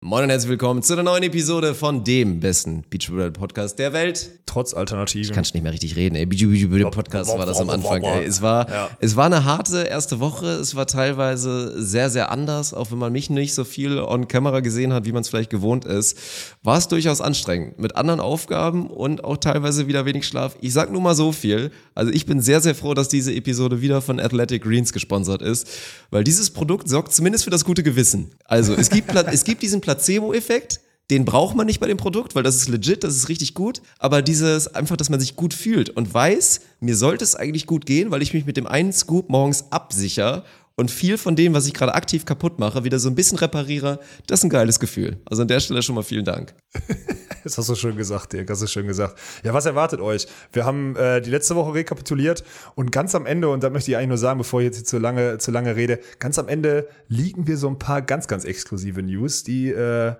Moin und herzlich willkommen zu einer neuen Episode von dem besten Beachvolleyball Podcast der Welt. Trotz Alternativen. Ich kann schon nicht mehr richtig reden. Ey, Beachvolleyball Podcast war das am Anfang. Ey. Es war, ja. es war eine harte erste Woche. Es war teilweise sehr, sehr anders, auch wenn man mich nicht so viel on Camera gesehen hat, wie man es vielleicht gewohnt ist. War es durchaus anstrengend mit anderen Aufgaben und auch teilweise wieder wenig Schlaf. Ich sag nur mal so viel. Also ich bin sehr, sehr froh, dass diese Episode wieder von Athletic Greens gesponsert ist, weil dieses Produkt sorgt zumindest für das gute Gewissen. Also es gibt, es gibt diesen Placebo-Effekt, den braucht man nicht bei dem Produkt, weil das ist legit, das ist richtig gut. Aber dieses einfach, dass man sich gut fühlt und weiß, mir sollte es eigentlich gut gehen, weil ich mich mit dem einen Scoop morgens absichere und viel von dem, was ich gerade aktiv kaputt mache, wieder so ein bisschen repariere, das ist ein geiles Gefühl. Also an der Stelle schon mal vielen Dank. Das hast du schön gesagt, Dirk, hast du schön gesagt. Ja, was erwartet euch? Wir haben äh, die letzte Woche rekapituliert und ganz am Ende, und da möchte ich eigentlich nur sagen, bevor ich jetzt zu lange, zu lange rede, ganz am Ende liegen wir so ein paar ganz, ganz exklusive News, die äh,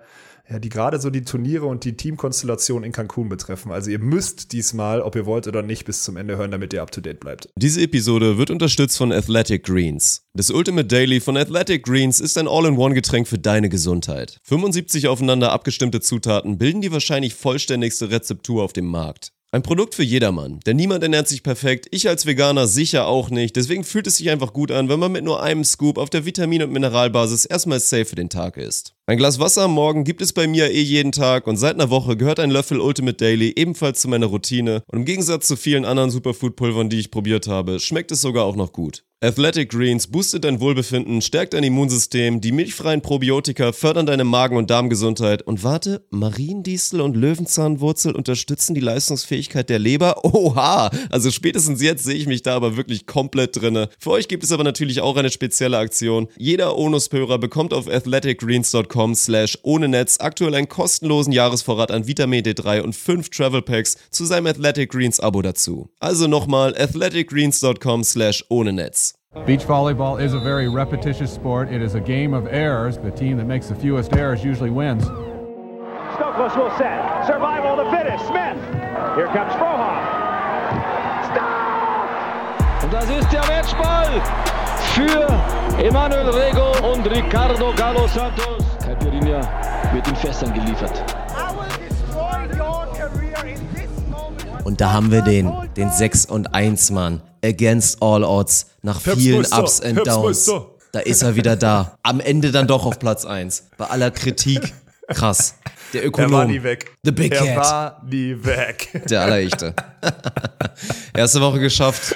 ja, die gerade so die Turniere und die Teamkonstellation in Cancun betreffen. Also ihr müsst diesmal, ob ihr wollt oder nicht, bis zum Ende hören, damit ihr up to date bleibt. Diese Episode wird unterstützt von Athletic Greens. Das Ultimate Daily von Athletic Greens ist ein All-in-One-Getränk für deine Gesundheit. 75 aufeinander abgestimmte Zutaten bilden die wahrscheinlich vollständigste Rezeptur auf dem Markt. Ein Produkt für jedermann, denn niemand ernährt sich perfekt, ich als Veganer sicher auch nicht, deswegen fühlt es sich einfach gut an, wenn man mit nur einem Scoop auf der Vitamin- und Mineralbasis erstmal safe für den Tag ist. Ein Glas Wasser am Morgen gibt es bei mir eh jeden Tag und seit einer Woche gehört ein Löffel Ultimate Daily ebenfalls zu meiner Routine und im Gegensatz zu vielen anderen Superfood-Pulvern, die ich probiert habe, schmeckt es sogar auch noch gut. Athletic Greens boostet dein Wohlbefinden, stärkt dein Immunsystem, die milchfreien Probiotika fördern deine Magen- und Darmgesundheit und warte, Mariendistel und Löwenzahnwurzel unterstützen die Leistungsfähigkeit der Leber? Oha! Also spätestens jetzt sehe ich mich da aber wirklich komplett drinne. Für euch gibt es aber natürlich auch eine spezielle Aktion. Jeder Onus-Hörer bekommt auf athleticgreens.com slash ohne Netz aktuell einen kostenlosen Jahresvorrat an Vitamin D3 und 5 Travel Packs zu seinem Athletic Greens Abo dazu. Also nochmal athleticgreens.com slash ohne Netz. Beach volleyball is a very repetitious sport. It is a game of errors. The team that makes the fewest errors usually wins. Stokos will set. Survival to finish. Smith. Here comes Frohoff. Stop! Und das ist der Matchball für Emanuel Rego und Ricardo Galo Santos. Caipirinha wird in Fässern geliefert. Und da haben wir den, den 6 und 1 Mann. Against all odds. Nach vielen Ups and Downs. Da ist er wieder da. Am Ende dann doch auf Platz 1. Bei aller Kritik. Krass. Der Ökonom. Er war nie weg. The Big er Cat. war nie weg. Der Allerechte. Erste Woche geschafft.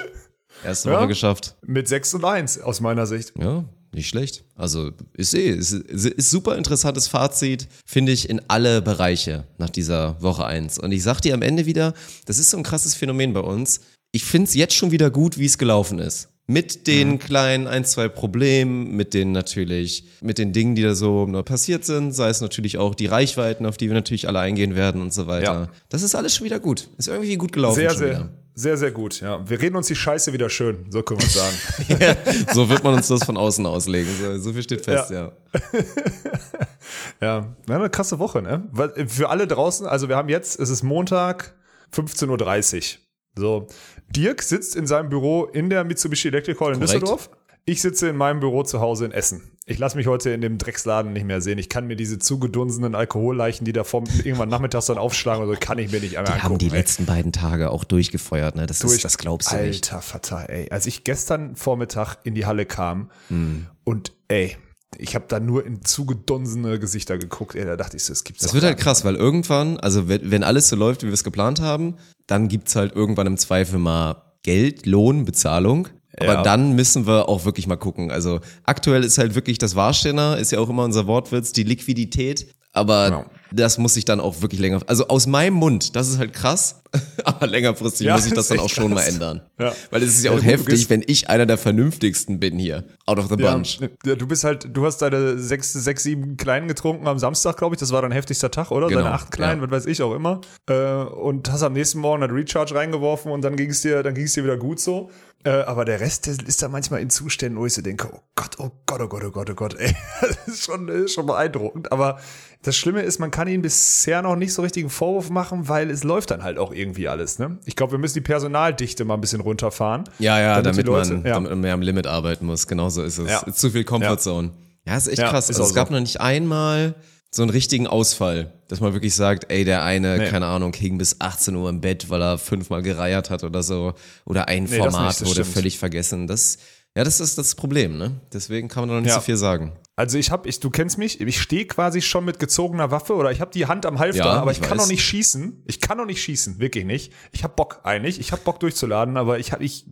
Erste Woche geschafft. Mit 6 und 1 aus meiner Sicht. Ja, nicht schlecht. Also ist eh, ist, ist super interessantes Fazit, finde ich, in alle Bereiche nach dieser Woche 1. Und ich sag dir am Ende wieder, das ist so ein krasses Phänomen bei uns. Ich finde es jetzt schon wieder gut, wie es gelaufen ist. Mit den mhm. kleinen ein, zwei Problemen, mit den natürlich, mit den Dingen, die da so passiert sind, sei es natürlich auch die Reichweiten, auf die wir natürlich alle eingehen werden und so weiter. Ja. Das ist alles schon wieder gut. Ist irgendwie gut gelaufen. Sehr, sehr. Wieder. Sehr, sehr gut, ja. Wir reden uns die Scheiße wieder schön, so können wir es sagen. ja, so wird man uns das von außen auslegen. So, so viel steht fest, ja. Ja. ja, wir haben eine krasse Woche, ne? Für alle draußen, also wir haben jetzt, es ist Montag, 15.30 Uhr. So, Dirk sitzt in seinem Büro in der Mitsubishi Electric Hall in Korrekt. Düsseldorf. Ich sitze in meinem Büro zu Hause in Essen. Ich lasse mich heute in dem Drecksladen nicht mehr sehen. Ich kann mir diese zugedunsenen Alkoholleichen, die da vom, irgendwann nachmittags dann aufschlagen, also kann ich mir nicht einmal Die haben die ey. letzten beiden Tage auch durchgefeuert, ne? Das, Durch- ist, das glaubst du Alter nicht. Vater, ey. Als ich gestern Vormittag in die Halle kam Hm. und ey, ich habe da nur in zugedunsene Gesichter geguckt, ey, da dachte ich so, es gibt's Das wird halt krass, weil irgendwann, also wenn, wenn alles so läuft, wie wir es geplant haben, dann gibt's halt irgendwann im Zweifel mal Geld, Lohn, Bezahlung. Aber Ja. dann müssen wir auch wirklich mal gucken. Also aktuell ist halt wirklich das Warsteller, ist ja auch immer unser Wortwitz, die Liquidität. Aber Ja. das muss ich dann auch wirklich länger, also aus meinem Mund, das ist halt krass, aber längerfristig Ja, muss ich das dann auch schon mal krass. ändern. Ja. Weil es ist ja auch heftig, wenn ich einer der vernünftigsten bin hier, out of the bunch. ja, du bist halt, du hast deine sechs, sechs, sieben Kleinen getrunken am Samstag, glaube ich. Das war dein heftigster Tag, oder? Genau, Deine acht Kleinen, was weiß ich auch immer. Äh, und hast am nächsten Morgen ein Recharge reingeworfen und dann ging es dir, dann ging es dir wieder gut so. Äh, aber der Rest ist da manchmal in Zuständen, wo ich so denke, oh Gott, oh Gott, oh Gott, oh Gott, oh Gott, ey. Das ist schon, ist schon beeindruckend. Aber das Schlimme ist, man kann ihnen bisher noch nicht so richtigen Vorwurf machen, weil es läuft dann halt auch irgendwie alles, ne? Ich glaube, wir müssen die Personaldichte mal ein bisschen runterfahren. Ja, ja, damit damit, Leute- man, ja. damit man mehr am Limit arbeiten muss. Genau so ist es. Ja. Zu viel Comfort Zone. Ja, ist echt Ja, krass. ist Also es gab so. noch nicht einmal so einen richtigen Ausfall, dass man wirklich sagt, ey, der eine, Nee. keine Ahnung, hing bis 18 Uhr im Bett, weil er fünfmal gereiert hat oder so. Oder ein Nee, das Format nicht, das wurde stimmt. völlig vergessen. Das, ja, das ist das Problem, ne? Deswegen kann man da noch nicht Ja. so viel sagen. Also ich habe, ich, du kennst mich, ich stehe quasi schon mit gezogener Waffe oder ich habe die Hand am Halfter, Ja, aber ich ich, kann weiß. noch nicht schießen. Ich kann noch nicht schießen, wirklich nicht. Ich habe Bock eigentlich, ich habe Bock durchzuladen, aber ich habe, ich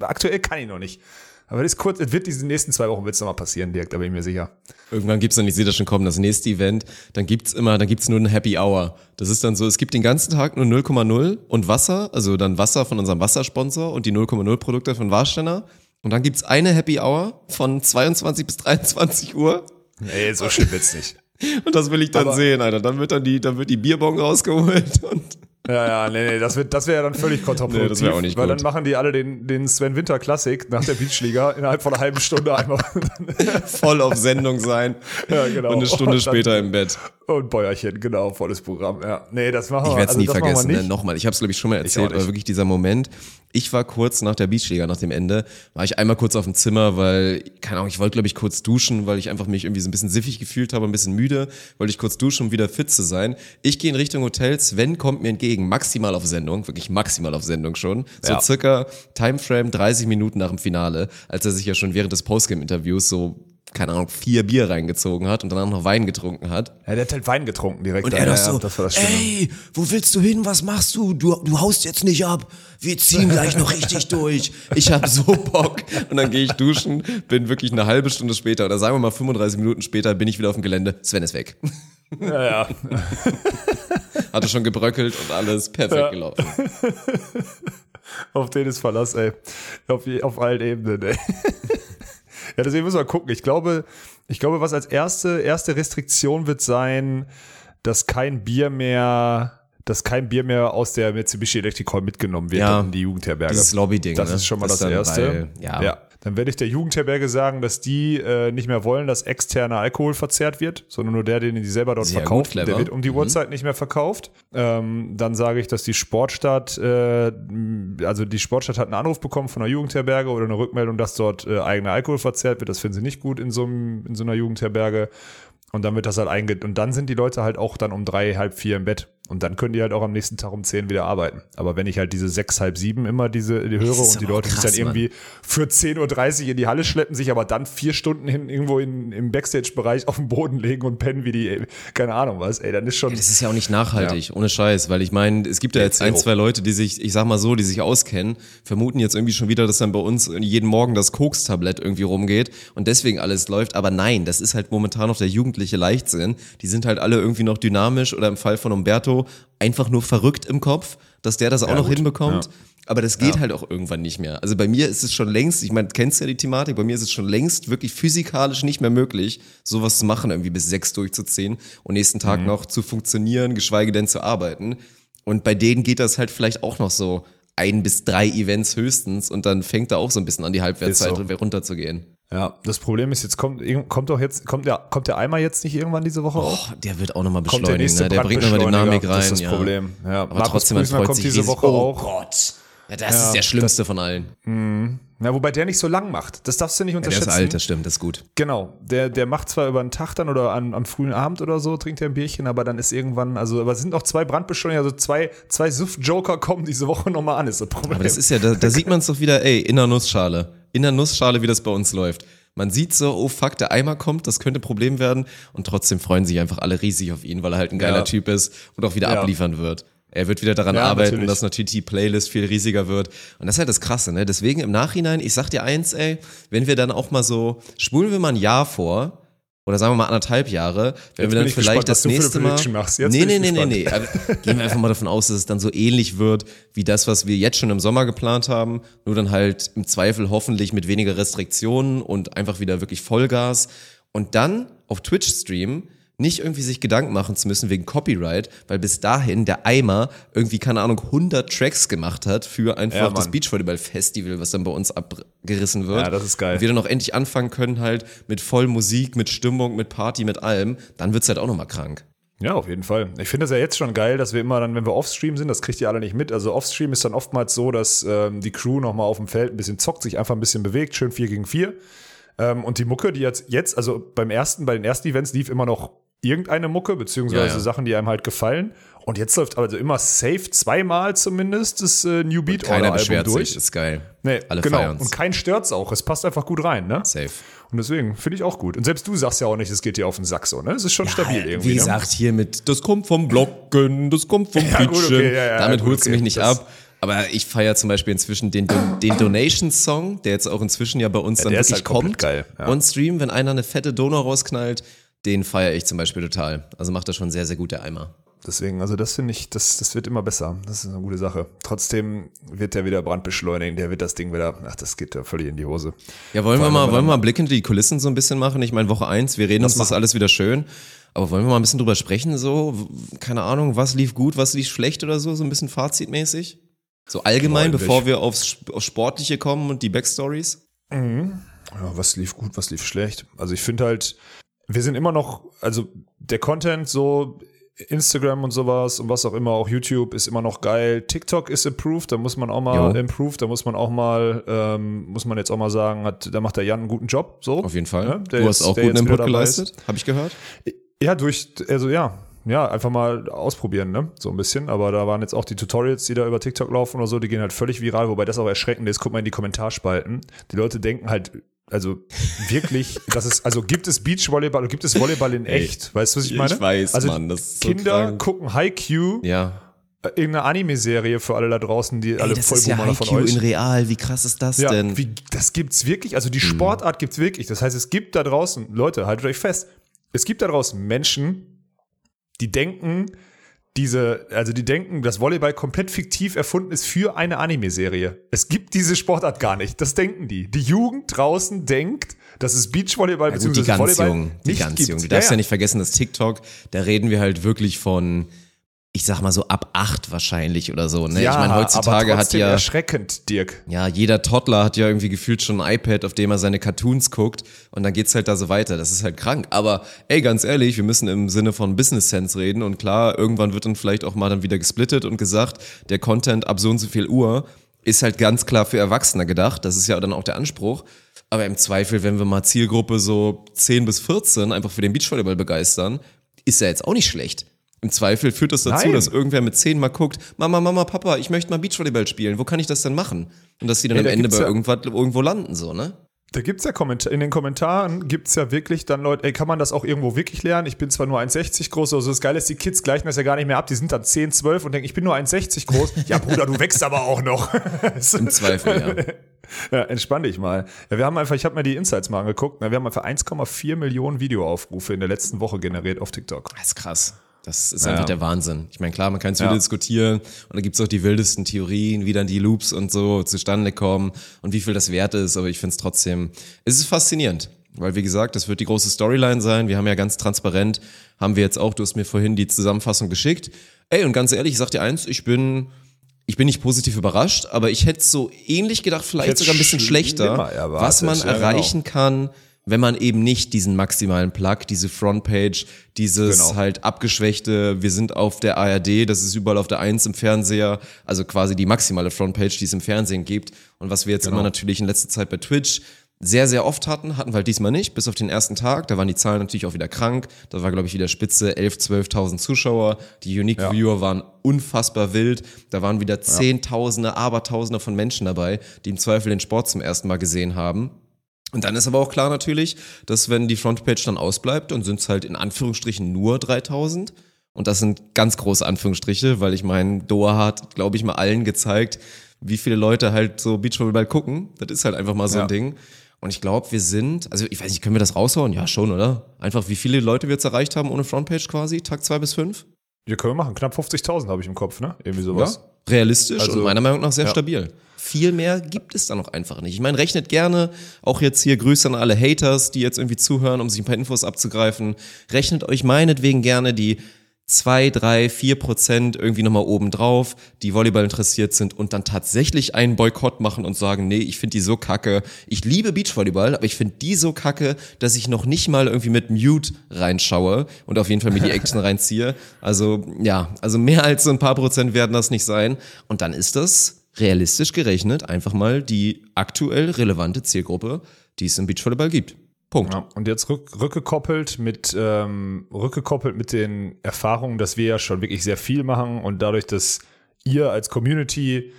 aktuell kann ich noch nicht. Aber das ist kurz, es wird diese nächsten zwei Wochen wird's noch mal passieren, Dirk, da bin ich mir sicher. Irgendwann gibt's dann, ich sehe das schon kommen, das nächste Event, dann gibt's immer, dann gibt's nur ein Happy Hour. Das ist dann so, es gibt den ganzen Tag nur 0,0 und Wasser, also dann Wasser von unserem Wassersponsor und die 0,0 Produkte von Warsteiner. Und dann gibt's eine Happy Hour von 22 bis 23 Uhr. Ey, so schlimm wird's nicht. Und das will ich dann Aber- sehen, Alter. Dann wird dann die, dann wird die Bierbong rausgeholt und Ja, ja, nee, nee, das, wird, das wäre ja dann völlig kontraproduktiv. Nee, das wär auch nicht Weil gut. dann machen die alle den, den Sven Winter Klassik nach der Beachliga innerhalb von einer halben Stunde einmal voll auf Sendung sein. Ja, genau. Und eine Stunde Und dann- später im Bett. und Bäuerchen, genau, volles Programm. Ja. Nee, das machen wir Ich werde es also nie vergessen. Ne? Nochmal, ich habe es glaube ich schon mal erzählt, aber wirklich dieser Moment. Ich war kurz nach der Beachliga, nach dem Ende, war ich einmal kurz auf dem Zimmer, weil, keine Ahnung, ich wollte glaube ich kurz duschen, weil ich einfach mich irgendwie so ein bisschen siffig gefühlt habe, ein bisschen müde, wollte ich kurz duschen, um wieder fit zu sein. Ich gehe in Richtung Hotel, Sven kommt mir entgegen, maximal auf Sendung, wirklich maximal auf Sendung schon. So Ja. circa Timeframe 30 Minuten nach dem Finale, als er sich ja schon während des Postgame-Interviews so keine Ahnung, vier Bier reingezogen hat und danach noch Wein getrunken hat. Ja, der hat halt Wein getrunken direkt. Und er ja, so, ja, das war das Schlimme. ey, wo willst du hin? Was machst du? Du, du haust jetzt nicht ab. Wir ziehen gleich noch richtig durch. Ich hab so Bock. Und dann gehe ich duschen, bin wirklich eine halbe Stunde später oder sagen wir mal 35 Minuten später bin ich wieder auf dem Gelände. Sven ist weg. Ja, ja. Hatte schon gebröckelt und alles perfekt gelaufen. Auf den ist Verlass, ey. Auf, auf allen Ebenen, ey. ja, deswegen müssen wir gucken. Ich glaube, ich glaube, was als erste, erste Restriktion wird sein, dass kein Bier mehr, dass kein Bier mehr aus der Mitsubishi Electric Hall mitgenommen wird Ja, in die Jugendherberge. dieses Lobby-Ding, Das ne? ist schon mal Das das, Erste. weil- ja. Dann werde ich der Jugendherberge sagen, dass die äh, nicht mehr wollen, dass externer Alkohol verzehrt wird, sondern nur der, den die selber dort Sehr gut, verkauft. clever. der wird um die Uhrzeit nicht mehr verkauft. Ähm, dann sage ich, dass die Sportstadt, äh, also die Sportstadt hat einen Anruf bekommen von einer Jugendherberge oder eine Rückmeldung, dass dort äh, eigener Alkohol verzehrt wird. Das finden sie nicht gut in so, einem, in so einer Jugendherberge. Und dann wird das halt einge... Und dann sind die Leute halt auch dann um drei, halb vier im Bett. Und dann können die halt auch am nächsten Tag um zehn wieder arbeiten. Aber wenn ich halt diese sechs, halb sieben immer diese die höre und die Leute sich krass, dann irgendwie für 10.30 Uhr in die Halle schleppen, sich aber dann vier Stunden hin irgendwo in, im Backstage-Bereich auf den Boden legen und pennen wie die, keine Ahnung was, ey, dann ist schon... Das ist ja auch nicht nachhaltig, ohne Scheiß, weil ich meine, es gibt ja jetzt ein, zwei Leute, die sich, ich sag mal so, die sich auskennen, vermuten jetzt irgendwie schon wieder, dass dann bei uns jeden Morgen das Koks-Tablett irgendwie rumgeht und deswegen alles läuft. Aber nein, das ist halt momentan noch der jugendliche Leichtsinn. Die sind halt alle irgendwie noch dynamisch oder im Fall von Umberto einfach nur verrückt im Kopf, dass der das auch noch gut. hinbekommt. Aber das geht halt auch irgendwann nicht mehr. Also bei mir ist es schon längst, ich meine, du kennst ja die Thematik, bei mir ist es schon längst wirklich physikalisch nicht mehr möglich, sowas zu machen, irgendwie bis sechs durchzuziehen und nächsten Mhm. Tag noch zu funktionieren, geschweige denn zu arbeiten. Und bei denen geht das halt vielleicht auch noch so ein bis drei Events höchstens und dann fängt da auch so ein bisschen an die Halbwertszeit so. runterzugehen. Ja, das Problem ist, jetzt kommt, kommt doch jetzt, kommt der, kommt der Eimer jetzt nicht irgendwann diese Woche auch? Oh, der wird auch nochmal Kommt der beschleunigen, nächste ne? Der bringt nochmal Dynamik rein. Das ist das ja. Problem. Ja, Aber Markus trotzdem, man freut kommt sich diese riesig. Woche oh auch. Gott. Ja, das ist der schlimmste von allen. Ja, wobei der nicht so lang macht. Das darfst du nicht Ja, der unterschätzen. ist alt, das stimmt, das ist gut. Genau, der, der macht zwar über den Tag dann oder an, am frühen Abend oder so, trinkt er ein Bierchen, aber dann ist irgendwann, also, aber es sind noch zwei Brandbeschleuniger, also zwei, zwei Suff-Joker kommen diese Woche nochmal an, ist das Problem. Aber das ist ja, da, da sieht man es doch wieder, ey, in der Nussschale. In der Nussschale, wie das bei uns läuft. Man sieht so, oh fuck, der Eimer kommt, das könnte Problem werden. Und trotzdem freuen sich einfach alle riesig auf ihn, weil er halt ein geiler Ja. Typ ist und auch wieder Ja. abliefern wird. Er wird wieder daran Ja, arbeiten, natürlich. dass natürlich die Playlist viel riesiger wird. Und das ist halt das Krasse, ne? Deswegen im Nachhinein, ich sag dir eins, ey, wenn wir dann auch mal so, spulen wir mal ein Jahr vor, oder sagen wir mal anderthalb Jahre, wenn Jetzt wir dann vielleicht gespannt, das nächste Mal. Machst. Jetzt nee, nee, nee, nee, nee. Aber Gehen wir einfach mal davon aus, dass es dann so ähnlich wird wie das, was wir jetzt schon im Sommer geplant haben, nur dann halt im Zweifel hoffentlich mit weniger Restriktionen und einfach wieder wirklich Vollgas. Und dann auf Twitch streamen, nicht irgendwie sich Gedanken machen zu müssen wegen Copyright, weil bis dahin der Eimer irgendwie, keine Ahnung, 100 Tracks gemacht hat für einfach Ja, das. Beachvolleyball-Festival, was dann bei uns abgerissen wird. Ja, das ist geil. Und wir dann auch endlich anfangen können halt mit voll Musik, mit Stimmung, mit Party, mit allem, dann wird's halt auch nochmal krank. Ja, auf jeden Fall. Ich finde das ja jetzt schon geil, dass wir immer dann, wenn wir Offstream sind, das kriegt ihr alle nicht mit. Also Offstream ist dann oftmals so, dass ähm, die Crew nochmal auf dem Feld ein bisschen zockt, sich einfach ein bisschen bewegt, schön 4 gegen 4. Ähm, und die Mucke, die jetzt, jetzt, also beim ersten, bei den ersten Events lief immer noch irgendeine Mucke, beziehungsweise Ja, ja. Sachen, die einem halt gefallen. Und jetzt läuft also immer safe zweimal zumindest das äh, New Beat Order Album beschwert durch. sich, ist geil. Nee, Alle genau. Und kein stört's auch. Es passt einfach gut rein, ne? Safe. Und deswegen finde ich auch gut. Und selbst du sagst ja auch nicht, es geht dir auf den Sack so, ne? Es ist schon stabil irgendwie. Wie ne? gesagt, hier mit, das kommt vom Blocken, das kommt vom Ja, gut, Pitchen. okay, ja, ja, Damit gut, holst du okay. mich nicht ab. Aber ich feiere zum Beispiel inzwischen den, Don- den Donation-Song, der jetzt auch inzwischen ja bei uns dann der ist wirklich halt kommt. geil, ja. On Stream, wenn einer eine fette Donau rausknallt, den feiere ich zum Beispiel total. Also macht das schon sehr, sehr gut, der Eimer. Deswegen, also das finde ich, das, das wird immer besser. Das ist eine gute Sache. Trotzdem wird der wieder Brand beschleunigen. Der wird das Ding wieder, ach, das geht ja völlig in die Hose. Ja, wollen wir mal, wollen wir mal einen Blick hinter die Kulissen so ein bisschen machen? Ich meine, Woche eins, wir reden uns das alles wieder schön. Aber wollen wir mal ein bisschen drüber sprechen, so? Keine Ahnung, was lief gut, was lief schlecht oder so? So ein bisschen fazitmäßig? So allgemein, Freundlich. bevor wir aufs, aufs Sportliche kommen und die Backstories? Ja, was lief gut, was lief schlecht. Also ich finde halt, wir sind immer noch, also der Content so, Instagram und sowas und was auch immer, auch YouTube ist immer noch geil. TikTok ist improved, da muss man auch mal Jo. improved, da muss man auch mal, ähm, muss man jetzt auch mal sagen, hat, da macht der Jan einen guten Job. So. Auf jeden Fall. Ja, der du hast jetzt- auch der guten Input geleistet, habe ich gehört. Ja, durch, also ja, ja, einfach mal ausprobieren, ne? So ein bisschen. Aber da waren jetzt auch die Tutorials, die da über TikTok laufen oder so, die gehen halt völlig viral, wobei das auch erschreckend ist. Guck mal in die Kommentarspalten. Die Leute denken halt, also wirklich, das ist, also gibt es Beachvolleyball oder gibt es Volleyball in echt? Weißt du, was ich ich meine? weiß, also Mann, das ist so Kinder krank. gucken Haikyuu, Ja. äh, irgendeine Anime-Serie für alle da draußen, die alle Ey, das ist ja Vollboomer von euch. in real. Wie krass ist das Ja, denn? wie, das gibt's wirklich. Also die Mhm. Sportart gibt's wirklich. Das heißt, es gibt da draußen, Leute, haltet euch fest, es gibt da draußen Menschen, die denken, diese, also die denken, dass Volleyball komplett fiktiv erfunden ist für eine Anime-Serie. Es gibt diese Sportart gar nicht. Das denken die. Die Jugend draußen denkt, dass es Beachvolleyball Ja, die bzw. Volleyball jung, die nicht ganz gibt. jung. Du darfst ja, ja nicht vergessen, dass TikTok, da reden wir halt wirklich von, ich sag mal so ab acht wahrscheinlich oder so. Ne? Ja, ich meine, heutzutage aber hat ja, erschreckend, Dirk. ja, jeder Toddler hat ja irgendwie gefühlt schon ein iPad, auf dem er seine Cartoons guckt und dann geht's halt da so weiter. Das ist halt krank. Aber ey, ganz ehrlich, wir müssen im Sinne von Business Sense reden und klar, irgendwann wird dann vielleicht auch mal dann wieder gesplittet und gesagt, der Content ab so und so viel Uhr ist halt ganz klar für Erwachsene gedacht. Das ist ja dann auch der Anspruch. Aber im Zweifel, wenn wir mal Zielgruppe so 10 bis 14 einfach für den Beachvolleyball begeistern, ist ja jetzt auch nicht schlecht. Im Zweifel führt das dazu, Nein. dass irgendwer mit 10 mal guckt, Mama, Mama, Papa, ich möchte mal Beachvolleyball spielen. Wo kann ich das denn machen? Und dass die dann am da Ende gibt's bei ja- irgendwas, irgendwo landen, so, ne? Da gibt's ja Kommentar in den Kommentaren gibt's ja wirklich dann Leute, ey, kann man das auch irgendwo wirklich lernen? Ich bin zwar nur 1,60 groß, also das Geile ist, die Kids gleichen das ja gar nicht mehr ab. Die sind dann 10, 12 und denken, ich bin nur 1,60 groß. Ja, Bruder, du wächst aber auch noch. Im Zweifel, ja. ja, entspann dich mal. Ja, wir haben einfach, ich habe mir die Insights mal angeguckt. Na, Wir haben einfach 1,4 Millionen Videoaufrufe in der letzten Woche generiert auf TikTok. Das ist krass. Das ist Ja. einfach der Wahnsinn. Ich meine, klar, man kann es Ja. wieder diskutieren und da gibt's auch die wildesten Theorien, wie dann die Loops und so zustande kommen und wie viel das wert ist, aber ich finde es trotzdem, es ist faszinierend. Weil, wie gesagt, das wird die große Storyline sein. Wir haben ja ganz transparent, haben wir jetzt auch, du hast mir vorhin die Zusammenfassung geschickt. Ey, und ganz ehrlich, ich sag dir eins, ich bin, ich bin nicht positiv überrascht, aber ich hätte so ähnlich gedacht, vielleicht sogar ein bisschen schlechter, erwartet, was man ja, genau. erreichen kann, wenn man eben nicht diesen maximalen Plug, diese Frontpage, dieses Genau. halt abgeschwächte, wir sind auf der ARD, das ist überall auf der Eins im Fernseher, also quasi die maximale Frontpage, die es im Fernsehen gibt. Und was wir jetzt Genau. immer natürlich in letzter Zeit bei Twitch sehr, sehr oft hatten, hatten wir halt diesmal nicht, bis auf den ersten Tag. Da waren die Zahlen natürlich auch wieder krank. Da war, glaube ich, wieder Spitze 11, 12.000 Zuschauer. Die Unique Ja. Viewer waren unfassbar wild. Da waren wieder Zehntausende, Abertausende von Menschen dabei, die im Zweifel den Sport zum ersten Mal gesehen haben. Und dann ist aber auch klar natürlich, dass wenn die Frontpage dann ausbleibt, dann sind es halt in Anführungsstrichen nur 3000. Und das sind ganz große Anführungsstriche, weil ich meine, Doha hat, glaube ich, mal allen gezeigt, wie viele Leute halt so Beachvolleyball gucken. Das ist halt einfach mal so Ja. ein Ding. Und ich glaube, wir sind, also ich weiß nicht, können wir das raushauen? Ja, schon, oder? Einfach, wie viele Leute wir jetzt erreicht haben ohne Frontpage quasi? Tag zwei bis fünf? Wir können wir machen. Knapp 50.000 habe ich im Kopf, ne? Irgendwie sowas. Realistisch Also, und meiner Meinung nach sehr ja. stabil. Viel mehr gibt es da noch einfach nicht. Ich meine, rechnet gerne, auch jetzt hier Grüße an alle Haters, die jetzt irgendwie zuhören, um sich ein paar Infos abzugreifen. Rechnet euch meinetwegen gerne die zwei, drei, vier Prozent irgendwie nochmal oben drauf, die Volleyball interessiert sind und dann tatsächlich einen Boykott machen und sagen, nee, ich finde die so kacke. Ich liebe Beachvolleyball, aber ich finde die so kacke, dass ich noch nicht mal irgendwie mit Mute reinschaue und auf jeden Fall mir die Action reinziehe. Also ja, also mehr als so ein paar Prozent werden das nicht sein. Und dann ist das realistisch gerechnet einfach mal die aktuell relevante Zielgruppe, die es im Beachvolleyball gibt. Punkt. Ja, und jetzt rück, rückgekoppelt mit ähm, rückgekoppelt mit den Erfahrungen, dass wir ja schon wirklich sehr viel machen und dadurch, dass ihr als Community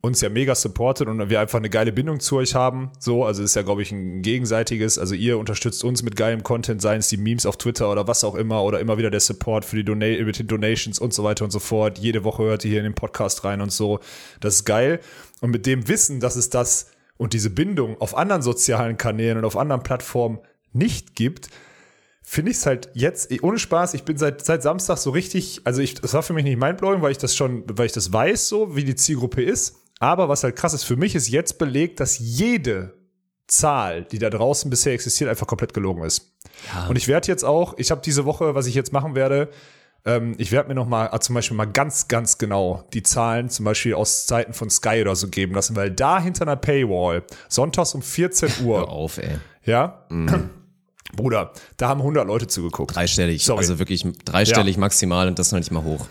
uns ja mega supportet und wir einfach eine geile Bindung zu euch haben. So, also ist ja, glaube ich, ein gegenseitiges. Also ihr unterstützt uns mit geilem Content, seien es die Memes auf Twitter oder was auch immer, oder immer wieder der Support für die Dona mit den Donations und so weiter und so fort. Jede Woche hört ihr hier in den Podcast rein und so. Das ist geil. Und mit dem Wissen, dass es das und diese Bindung auf anderen sozialen Kanälen und auf anderen Plattformen nicht gibt, finde ich es halt jetzt, ohne Spaß, ich bin seit, seit Samstag so richtig, also ich, das war für mich nicht mindblowing, weil ich das schon, weil ich das weiß, so wie die Zielgruppe ist. Aber was halt krass ist, für mich ist jetzt belegt, dass jede Zahl, die da draußen bisher existiert, einfach komplett gelogen ist. Und ich werde jetzt auch, ich habe diese Woche, was ich jetzt machen werde, ähm, ich werde mir noch mal äh, zum Beispiel mal ganz, ganz genau die Zahlen zum Beispiel aus Zeiten von Sky oder so geben lassen, weil da hinter einer Paywall, sonntags um 14 Hör Uhr, auf, ey. ja, Bruder, da haben 100 Leute zugeguckt. Dreistellig. Sorry. Also wirklich dreistellig maximal und das noch nicht mal hoch.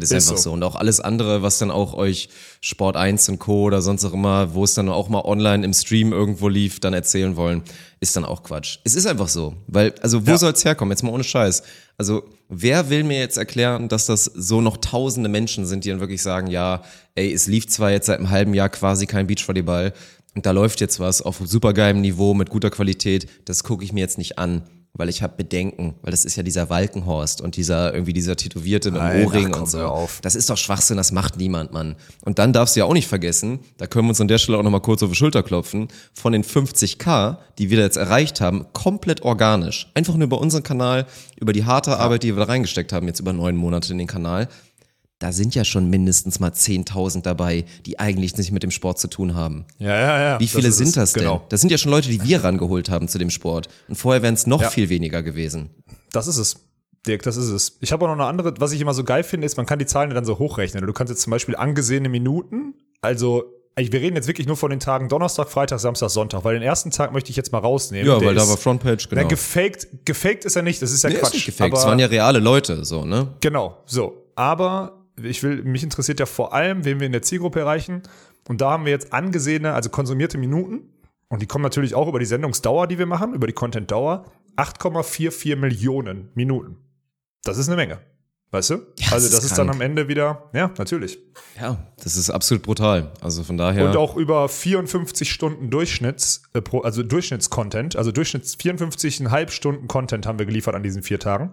Das ist, Ist einfach so. so. Und auch alles andere, was dann auch euch Sport 1 und Co. oder sonst auch immer, wo es dann auch mal online im Stream irgendwo lief, dann erzählen wollen, ist dann auch Quatsch. Es ist einfach so. Weil, also wo Ja. soll's herkommen? Jetzt mal ohne Scheiß. Also, wer will mir jetzt erklären, dass das so noch tausende Menschen sind, die dann wirklich sagen, ja, ey, es lief zwar jetzt seit einem halben Jahr quasi kein Beachvolleyball und da läuft jetzt was auf supergeilem Niveau mit guter Qualität, das gucke ich mir jetzt nicht an. Weil ich habe Bedenken, weil das ist ja dieser Walkenhorst und dieser irgendwie dieser Tätowierte mit dem Ohrring und so. auf. Das ist doch Schwachsinn, das macht niemand, Mann. Und dann darfst du ja auch nicht vergessen, da können wir uns an der Stelle auch nochmal kurz auf die Schulter klopfen, von den 50k, die wir da jetzt erreicht haben, komplett organisch. Einfach nur über unseren Kanal, über die harte Arbeit, die wir da reingesteckt haben, jetzt über neun Monate in den Kanal. Da sind ja schon mindestens mal 10.000 dabei, die eigentlich nicht mit dem Sport zu tun haben. Ja, ja, ja. Wie viele ist sind das denn? Genau. Das sind ja schon Leute, die wir rangeholt haben zu dem Sport. Und vorher wären es noch Ja. viel weniger gewesen. Das ist es. Dirk, das ist es. Ich habe auch noch eine andere, was ich immer so geil finde, ist, man kann die Zahlen ja dann so hochrechnen. Du kannst jetzt zum Beispiel angesehene Minuten, also wir reden jetzt wirklich nur von den Tagen Donnerstag, Freitag, Samstag, Sonntag, weil den ersten Tag möchte ich jetzt mal rausnehmen. Ja, Der weil da ist- war Frontpage, genau. Na, gefaked, gefaked ist er nicht, das ist ja Nee, ist Quatsch. nicht gefaked. Aber, Es waren ja reale Leute, so, ne? Genau, so. Aber ich will, mich interessiert ja vor allem, wen wir in der Zielgruppe erreichen. Und da haben wir jetzt angesehene, also konsumierte Minuten. Und die kommen natürlich auch über die Sendungsdauer, die wir machen, über die Content-Dauer. 8,44 Millionen Minuten. Das ist eine Menge. Weißt du? Ja, also das das ist ist dann am Ende wieder, ja, natürlich. Ja, das ist absolut brutal. Also von daher. Und auch über 54 Stunden Durchschnitts, äh, also Durchschnittscontent, also Durchschnitts 54,5 Stunden Content haben wir geliefert an diesen vier Tagen.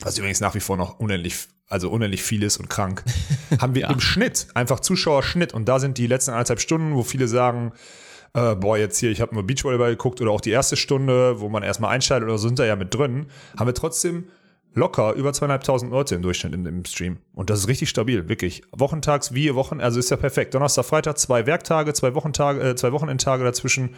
Was übrigens nach wie vor noch unendlich, also unendlich viel ist und krank. haben wir im Schnitt, einfach Zuschauerschnitt. Und da sind die letzten anderthalb Stunden, wo viele sagen, äh, boah, jetzt hier, ich habe nur Beachvolleyball geguckt oder auch die erste Stunde, wo man erstmal einschaltet oder so sind da ja mit drin, haben wir trotzdem locker über zweieinhalbtausend Leute im Durchschnitt im, im Stream. Und das ist richtig stabil, wirklich. Wochentags wie Wochen, also ist ja perfekt. Donnerstag, Freitag, zwei Werktage, zwei Wochentage, äh, zwei Wochenendtage dazwischen.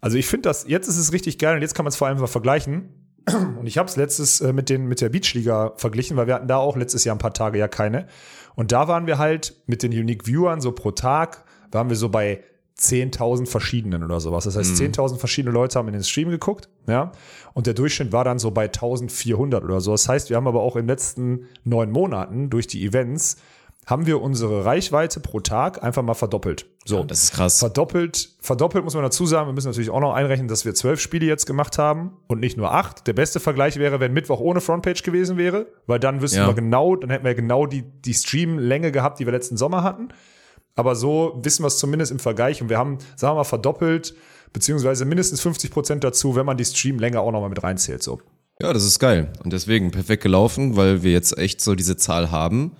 Also ich finde das, jetzt ist es richtig geil und jetzt kann man es vor allem mal vergleichen. Und ich habe es letztes äh, mit, den, mit der Beachliga verglichen, weil wir hatten da auch letztes Jahr ein paar Tage ja keine. Und da waren wir halt mit den Unique Viewern so pro Tag, waren wir so bei 10.000 verschiedenen oder sowas. Das heißt, 10.000 verschiedene Leute haben in den Stream geguckt, ja. Und der Durchschnitt war dann so bei 1.400 oder so. Das heißt, wir haben aber auch in den letzten neun Monaten durch die Events haben wir unsere Reichweite pro Tag einfach mal verdoppelt. So, das ist krass. Verdoppelt, verdoppelt muss man dazu sagen, wir müssen natürlich auch noch einrechnen, dass wir zwölf Spiele jetzt gemacht haben und nicht nur acht. Der beste Vergleich wäre, wenn Mittwoch ohne Frontpage gewesen wäre, weil dann wüssten Ja. wir genau, dann hätten wir genau die, die Streamlänge gehabt, die wir letzten Sommer hatten. Aber so wissen wir es zumindest im Vergleich und wir haben, sagen wir mal, verdoppelt, beziehungsweise mindestens 50 Prozent dazu, wenn man die Streamlänge auch nochmal mit reinzählt. So. Ja, das ist geil. Und deswegen perfekt gelaufen, weil wir jetzt echt so diese Zahl haben,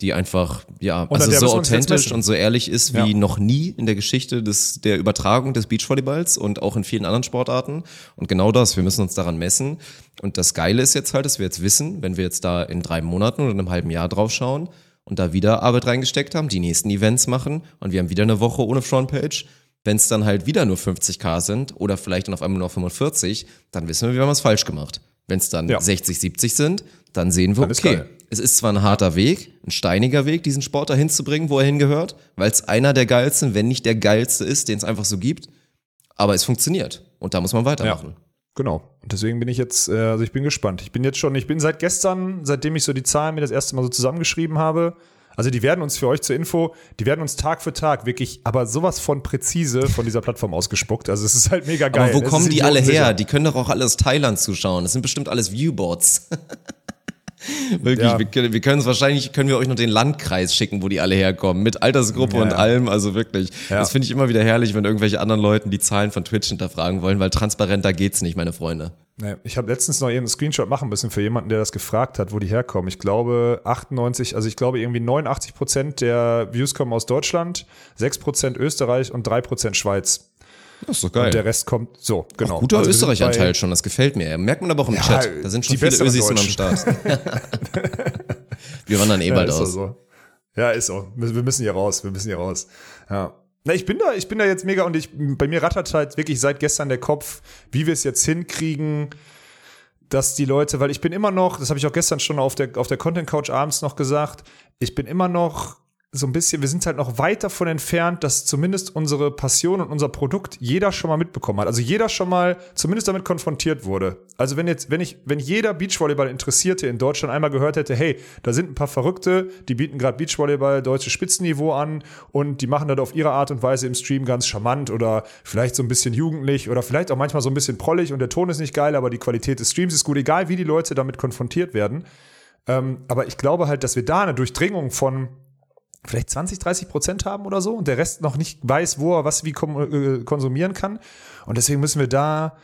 die einfach, ja, also so authentisch und so ehrlich ist wie Ja. noch nie in der Geschichte des, der Übertragung des Beachvolleyballs und auch in vielen anderen Sportarten. Und genau das, wir müssen uns daran messen. Und das Geile ist jetzt halt, dass wir jetzt wissen, wenn wir jetzt da in drei Monaten oder einem halben Jahr drauf schauen und da wieder Arbeit reingesteckt haben, die nächsten Events machen und wir haben wieder eine Woche ohne Frontpage, wenn es dann halt wieder nur 50k sind oder vielleicht dann auf einmal nur 45, dann wissen wir, wir haben was falsch gemacht. Wenn es dann Ja. 60, 70 sind, dann sehen wir, Dann okay. Es ist zwar ein harter Weg, ein steiniger Weg, diesen Sport dahin zu bringen, wo er hingehört, weil es einer der geilsten, wenn nicht der geilste ist, den es einfach so gibt, aber es funktioniert und da muss man weitermachen. Genau. Und deswegen bin ich jetzt, äh, also ich bin gespannt. Ich bin jetzt schon, ich bin seit gestern, seitdem ich so die Zahlen mir das erste Mal so zusammengeschrieben habe, Also die werden uns für euch zur Info, die werden uns Tag für Tag wirklich, aber sowas von präzise von dieser Plattform ausgespuckt. Also es ist halt mega geil. Aber wo kommen die alle her? Die können doch auch alle aus Thailand zuschauen. Das sind bestimmt alles Viewbots. Wirklich, Ja. wir, können, wir können es wahrscheinlich, können wir euch noch den Landkreis schicken, wo die alle herkommen, mit Altersgruppe Ja, und allem, also wirklich. Ja. Das finde ich immer wieder herrlich, wenn irgendwelche anderen Leuten die Zahlen von Twitch hinterfragen wollen, weil transparenter geht's nicht, meine Freunde. Nee, ich habe letztens noch einen Screenshot machen müssen für jemanden, der das gefragt hat, wo die herkommen. Ich glaube 98, also ich glaube irgendwie 89 Prozent der Views kommen aus Deutschland, 6 Prozent Österreich und 3 Prozent Schweiz. Das ist doch geil. Und der Rest kommt so, genau. Guter Also Österreich-Anteil schon, das gefällt mir. Merkt man aber auch im Ja, Chat. Da sind schon die viele Ösis immer am. Start. wir wandern eh Ja, bald doch aus. so. Ja, ist so. Wir wir müssen hier raus, wir müssen hier raus. Ja. Na, ich bin da, ich bin da jetzt mega und ich, bei mir rattert halt wirklich seit gestern der Kopf, wie wir es jetzt hinkriegen, dass die Leute, weil ich bin immer noch, das habe ich auch gestern schon auf der, auf der Content Couch abends noch gesagt, ich bin immer noch so ein bisschen, wir sind halt noch weit davon entfernt, dass zumindest unsere Passion und unser Produkt jeder schon mal mitbekommen hat. Also jeder schon mal zumindest damit konfrontiert wurde. Also wenn jetzt, wenn ich, wenn jeder Beachvolleyball Interessierte in Deutschland einmal gehört hätte, hey, da sind ein paar Verrückte, die bieten gerade Beachvolleyball deutsches Spitzenniveau an und die machen das auf ihre Art und Weise im Stream ganz charmant oder vielleicht so ein bisschen jugendlich oder vielleicht auch manchmal so ein bisschen prollig und der Ton ist nicht geil, aber die Qualität des Streams ist gut, egal wie die Leute damit konfrontiert werden. Ähm, aber ich glaube halt, dass wir da eine Durchdringung von vielleicht 20, 30 Prozent haben oder so und der Rest noch nicht weiß, wo er was wie äh, konsumieren kann. Und deswegen müssen wir da.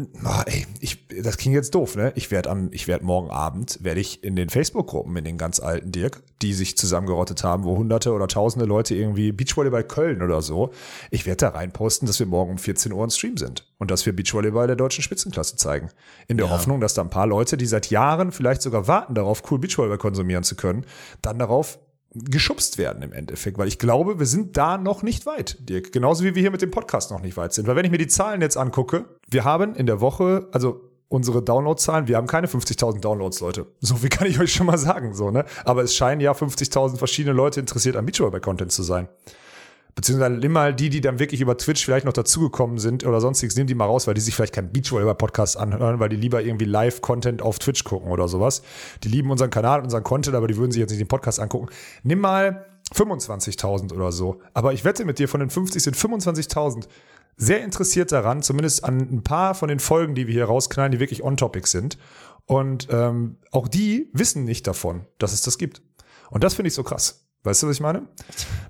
Oh, ey, ich, das klingt jetzt doof, ne? Ich werde am, ich werde morgen Abend, werde ich in den Facebook-Gruppen, in den ganz alten Dirk, die sich zusammengerottet haben, wo hunderte oder tausende Leute irgendwie Beachvolleyball Köln oder so, ich werde da reinposten, dass wir morgen um 14 Uhr im Stream sind und dass wir Beachvolleyball der deutschen Spitzenklasse zeigen. In der Hoffnung, dass da ein paar Leute, die seit Jahren vielleicht sogar warten darauf, cool Beachvolleyball konsumieren zu können, dann darauf geschubst werden im Endeffekt, weil ich glaube, wir sind da noch nicht weit, Dirk. Genauso wie wir hier mit dem Podcast noch nicht weit sind. Weil wenn ich mir die Zahlen jetzt angucke, wir haben in der Woche, also unsere Downloadzahlen, wir haben keine 50.000 Downloads, Leute. So viel kann ich euch schon mal sagen, so, ne? Aber es scheinen ja 50.000 verschiedene Leute interessiert an Beachvolleyball-Content zu sein. Beziehungsweise nimm mal die, die dann wirklich über Twitch vielleicht noch dazugekommen sind oder sonstiges, nimm die mal raus, weil die sich vielleicht keinen Beachvolleyball-Podcast anhören, weil die lieber irgendwie Live-Content auf Twitch gucken oder sowas. Die lieben unseren Kanal, unseren Content, aber die würden sich jetzt nicht den Podcast angucken. Nimm mal 25.000 oder so. Aber ich wette mit dir, von den 50 sind 25.000 sehr interessiert daran, zumindest an ein paar von den Folgen, die wir hier rausknallen, die wirklich on-topic sind. Und ähm, auch die wissen nicht davon, dass es das gibt. Und das finde ich so krass. Weißt du, was ich meine?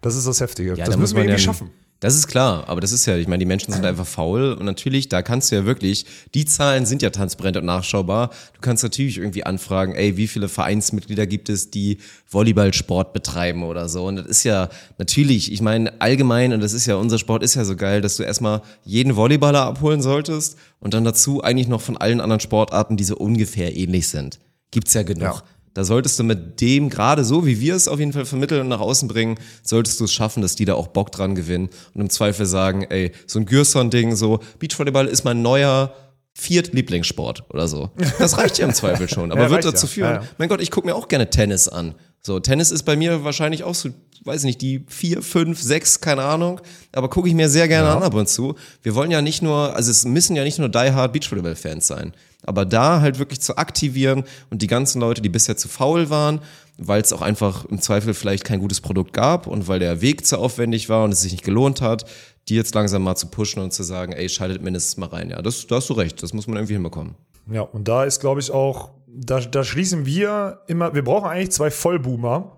Das ist das Heftige. Ja, das da müssen muss wir irgendwie ja- schaffen. Das ist klar, aber das ist ja, ich meine, die Menschen sind einfach faul und natürlich, da kannst du ja wirklich, die Zahlen sind ja transparent und nachschaubar. Du kannst natürlich irgendwie anfragen, ey, wie viele Vereinsmitglieder gibt es, die Volleyballsport betreiben oder so. Und das ist ja natürlich, ich meine, allgemein, und das ist ja, unser Sport ist ja so geil, dass du erstmal jeden Volleyballer abholen solltest und dann dazu eigentlich noch von allen anderen Sportarten, die so ungefähr ähnlich sind. Gibt's ja genug. Ja. Da solltest du mit dem, gerade so wie wir es auf jeden Fall vermitteln und nach außen bringen, solltest du es schaffen, dass die da auch Bock dran gewinnen und im Zweifel sagen, ey, so ein Gürson-Ding, so Beachvolleyball ist mein neuer Viert-Lieblingssport oder so. Das reicht ja im Zweifel schon, aber Ja, wird dazu ja. führen, ja. mein Gott, ich gucke mir auch gerne Tennis an. So, Tennis ist bei mir wahrscheinlich auch so, weiß nicht, die vier, fünf, sechs, keine Ahnung, aber gucke ich mir sehr gerne an ab und zu. Wir wollen ja nicht nur, also es müssen ja nicht nur Die Hard Beachvolleyball-Fans sein, aber da halt wirklich zu aktivieren und die ganzen Leute, die bisher zu faul waren, weil es auch einfach im Zweifel vielleicht kein gutes Produkt gab und weil der Weg zu aufwendig war und es sich nicht gelohnt hat, die jetzt langsam mal zu pushen und zu sagen, ey, schaltet mindestens mal rein. Ja, das, da hast du recht, das muss man irgendwie hinbekommen. Ja, und da ist, glaube ich, auch, da, da schließen wir immer, wir brauchen eigentlich zwei Vollboomer,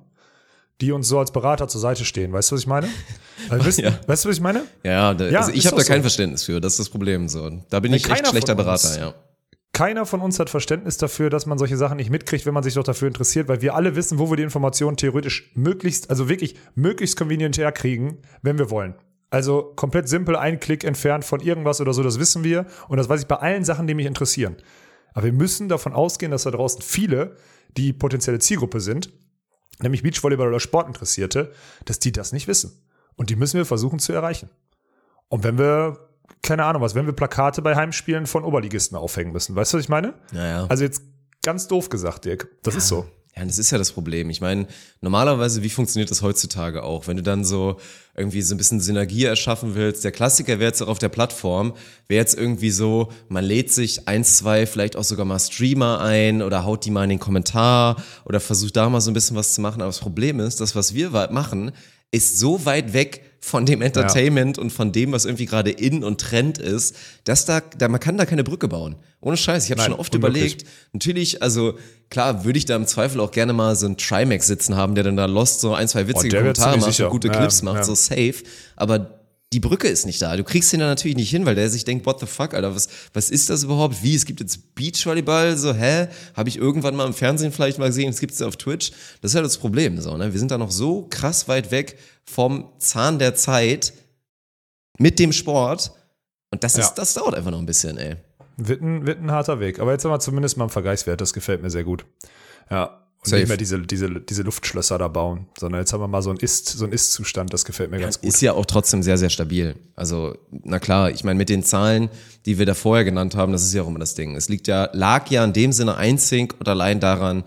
die uns so als Berater zur Seite stehen. Weißt du, was ich meine? Also, wisst, Ja. Weißt du, was ich meine? Ja, da, Ja, also ich habe da kein so. Verständnis für, das ist das Problem so. Da bin Nee, ich echt schlechter uns. Berater, ja. Keiner von uns hat Verständnis dafür, dass man solche Sachen nicht mitkriegt, wenn man sich doch dafür interessiert, weil wir alle wissen, wo wir die Informationen theoretisch möglichst, also wirklich möglichst convenient herkriegen, wenn wir wollen. Also komplett simpel, ein Klick entfernt von irgendwas oder so, das wissen wir. Und das weiß ich bei allen Sachen, die mich interessieren. Aber wir müssen davon ausgehen, dass da draußen viele, die potenzielle Zielgruppe sind, nämlich Beachvolleyball oder Sportinteressierte, dass die das nicht wissen. Und die müssen wir versuchen zu erreichen. Und wenn wir, keine Ahnung was, wenn wir Plakate bei Heimspielen von Oberligisten aufhängen müssen, weißt du, was ich meine? Ja, ja. Also jetzt ganz doof gesagt, Dirk. Das ist so. Ja, das ist ja das Problem. Ich meine, normalerweise, wie funktioniert das heutzutage auch? Wenn du dann so irgendwie so ein bisschen Synergie erschaffen willst, der Klassiker wäre jetzt auch auf der Plattform, wäre jetzt irgendwie so, man lädt sich eins, zwei, vielleicht auch sogar mal Streamer ein oder haut die mal in den Kommentar oder versucht da mal so ein bisschen was zu machen. Aber das Problem ist, das, was wir machen, ist so weit weg von dem Entertainment ja. und von dem, was irgendwie gerade in und Trend ist, dass da, da man kann da keine Brücke bauen. Ohne Scheiß, ich habe schon oft unmöglich. überlegt. Natürlich, also klar, würde ich da im Zweifel auch gerne mal so einen Trimax sitzen haben, der dann da Lost so ein, zwei witzige oh, Kommentare macht und gute Clips ja, macht, ja. so safe. Aber die Brücke ist nicht da. Du kriegst ihn dann natürlich nicht hin, weil der sich denkt, what the fuck, Alter, was, was ist das überhaupt? Wie, es gibt jetzt Beachvolleyball, so, hä? Habe ich irgendwann mal im Fernsehen vielleicht mal gesehen, es gibt es ja auf Twitch. Das ist ja das Problem, so, ne? Wir sind da noch so krass weit weg vom Zahn der Zeit mit dem Sport. Und das ist, ja. das dauert einfach noch ein bisschen, ey. Wird ein, wird ein harter Weg. Aber jetzt haben wir zumindest mal einen Vergleichswert, das gefällt mir sehr gut. Ja. Und Safe. nicht mehr diese, diese, diese Luftschlösser da bauen, sondern jetzt haben wir mal so einen Ist, so einen Ist-Zustand, das gefällt mir ja, ganz gut. Ist ja auch trotzdem sehr, sehr stabil. Also, na klar, ich meine, mit den Zahlen, die wir da vorher genannt haben, das ist ja auch immer das Ding. Es liegt ja, lag ja in dem Sinne einzig und allein daran,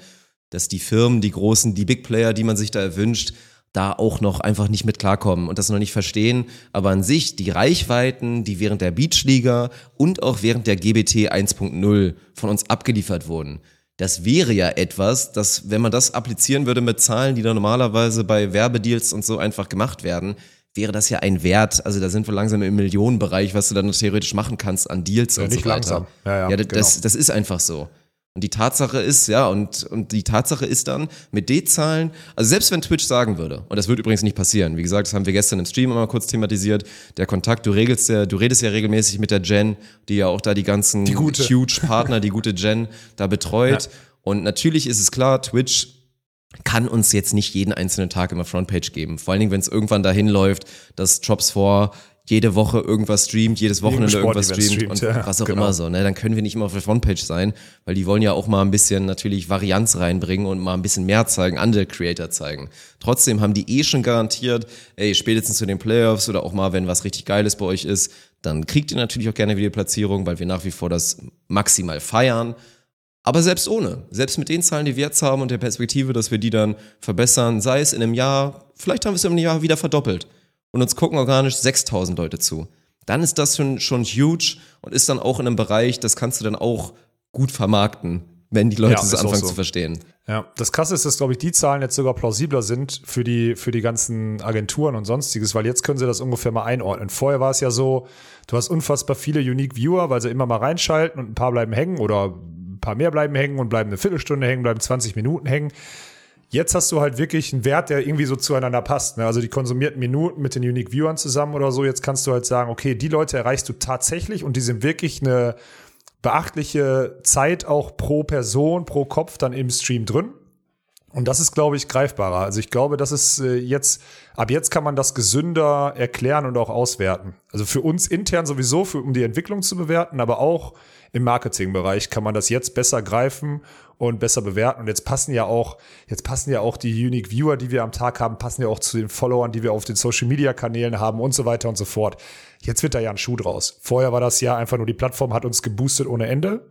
dass die Firmen, die großen, die Big Player, die man sich da erwünscht, da auch noch einfach nicht mit klarkommen und das noch nicht verstehen. Aber an sich, die Reichweiten, die während der Beachliga und auch während der GBT 1.0 von uns abgeliefert wurden, das wäre ja etwas, dass, wenn man das applizieren würde mit Zahlen, die da normalerweise bei Werbedeals und so einfach gemacht werden, wäre das ja ein Wert. Also da sind wir langsam im Millionenbereich, was du dann theoretisch machen kannst an Deals ja, und nicht so weiter. Langsam. Ja, ja, ja das, genau. das ist einfach so. Und die Tatsache ist, ja, und, und die Tatsache ist dann, mit D-Zahlen, also selbst wenn Twitch sagen würde, und das wird übrigens nicht passieren, wie gesagt, das haben wir gestern im Stream mal kurz thematisiert, der Kontakt, du regelst ja, du redest ja regelmäßig mit der Jen, die ja auch da die ganzen die huge Partner, die gute Jen, da betreut. Ja. Und natürlich ist es klar, Twitch kann uns jetzt nicht jeden einzelnen Tag immer Frontpage geben. Vor allen Dingen, wenn es irgendwann dahin läuft, dass Drops vor jede Woche irgendwas streamt, jedes Wochenende irgendwas streamt, streamt, und ja, was auch genau. immer so. Ne? Dann können wir nicht immer auf der Frontpage sein, weil die wollen ja auch mal ein bisschen natürlich Varianz reinbringen und mal ein bisschen mehr zeigen, andere Creator zeigen. Trotzdem haben die eh schon garantiert, ey, spätestens zu den Playoffs oder auch mal, wenn was richtig Geiles bei euch ist, dann kriegt ihr natürlich auch gerne wieder Platzierung, weil wir nach wie vor das maximal feiern. Aber selbst ohne, selbst mit den Zahlen, die wir jetzt haben und der Perspektive, dass wir die dann verbessern, sei es in einem Jahr, vielleicht haben wir es in einem Jahr wieder verdoppelt und uns gucken organisch 6000 Leute zu, dann ist das schon, schon huge und ist dann auch in einem Bereich, das kannst du dann auch gut vermarkten, wenn die Leute es ja, anfangen so. zu verstehen. Ja, das Krasse ist, dass, glaube ich, die Zahlen jetzt sogar plausibler sind für die, für die ganzen Agenturen und sonstiges, weil jetzt können sie das ungefähr mal einordnen. Vorher war es ja so, du hast unfassbar viele Unique Viewer, weil sie immer mal reinschalten und ein paar bleiben hängen oder ein paar mehr bleiben hängen und bleiben eine Viertelstunde hängen, bleiben 20 Minuten hängen. Jetzt hast du halt wirklich einen Wert, der irgendwie so zueinander passt. Ne? Also die konsumierten Minuten mit den Unique Viewern zusammen oder so. Jetzt kannst du halt sagen, okay, die Leute erreichst du tatsächlich und die sind wirklich eine beachtliche Zeit auch pro Person, pro Kopf dann im Stream drin. Und das ist, glaube ich, greifbarer. Also ich glaube, das ist äh, jetzt, ab jetzt kann man das gesünder erklären und auch auswerten. Also für uns intern sowieso, für, um die Entwicklung zu bewerten, aber auch im Marketingbereich kann man das jetzt besser greifen und besser bewerten. Und jetzt passen ja auch, jetzt passen ja auch die Unique Viewer, die wir am Tag haben, passen ja auch zu den Followern, die wir auf den Social Media Kanälen haben und so weiter und so fort. Jetzt wird da ja ein Schuh draus. Vorher war das ja einfach nur die Plattform hat uns geboostet ohne Ende.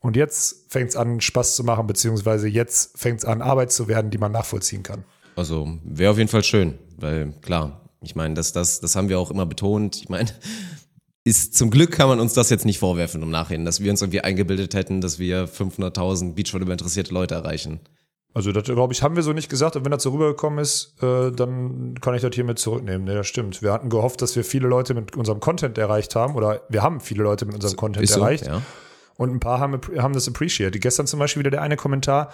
Und jetzt fängt es an, Spaß zu machen, beziehungsweise jetzt fängt es an, Arbeit zu werden, die man nachvollziehen kann. Also wäre auf jeden Fall schön, weil klar, ich meine, das, das, das haben wir auch immer betont. Ich meine, ist zum Glück kann man uns das jetzt nicht vorwerfen im Nachhinein, dass wir uns irgendwie eingebildet hätten, dass wir 500.000 Beachvolleyball interessierte Leute erreichen. Also das glaube ich haben wir so nicht gesagt und wenn das so rübergekommen ist, äh, dann kann ich das hiermit zurücknehmen. Ne, das stimmt. Wir hatten gehofft, dass wir viele Leute mit unserem Content erreicht haben oder wir haben viele Leute mit unserem Content so, erreicht. Ja. Und ein paar haben, haben das appreciated. Gestern zum Beispiel wieder der eine Kommentar,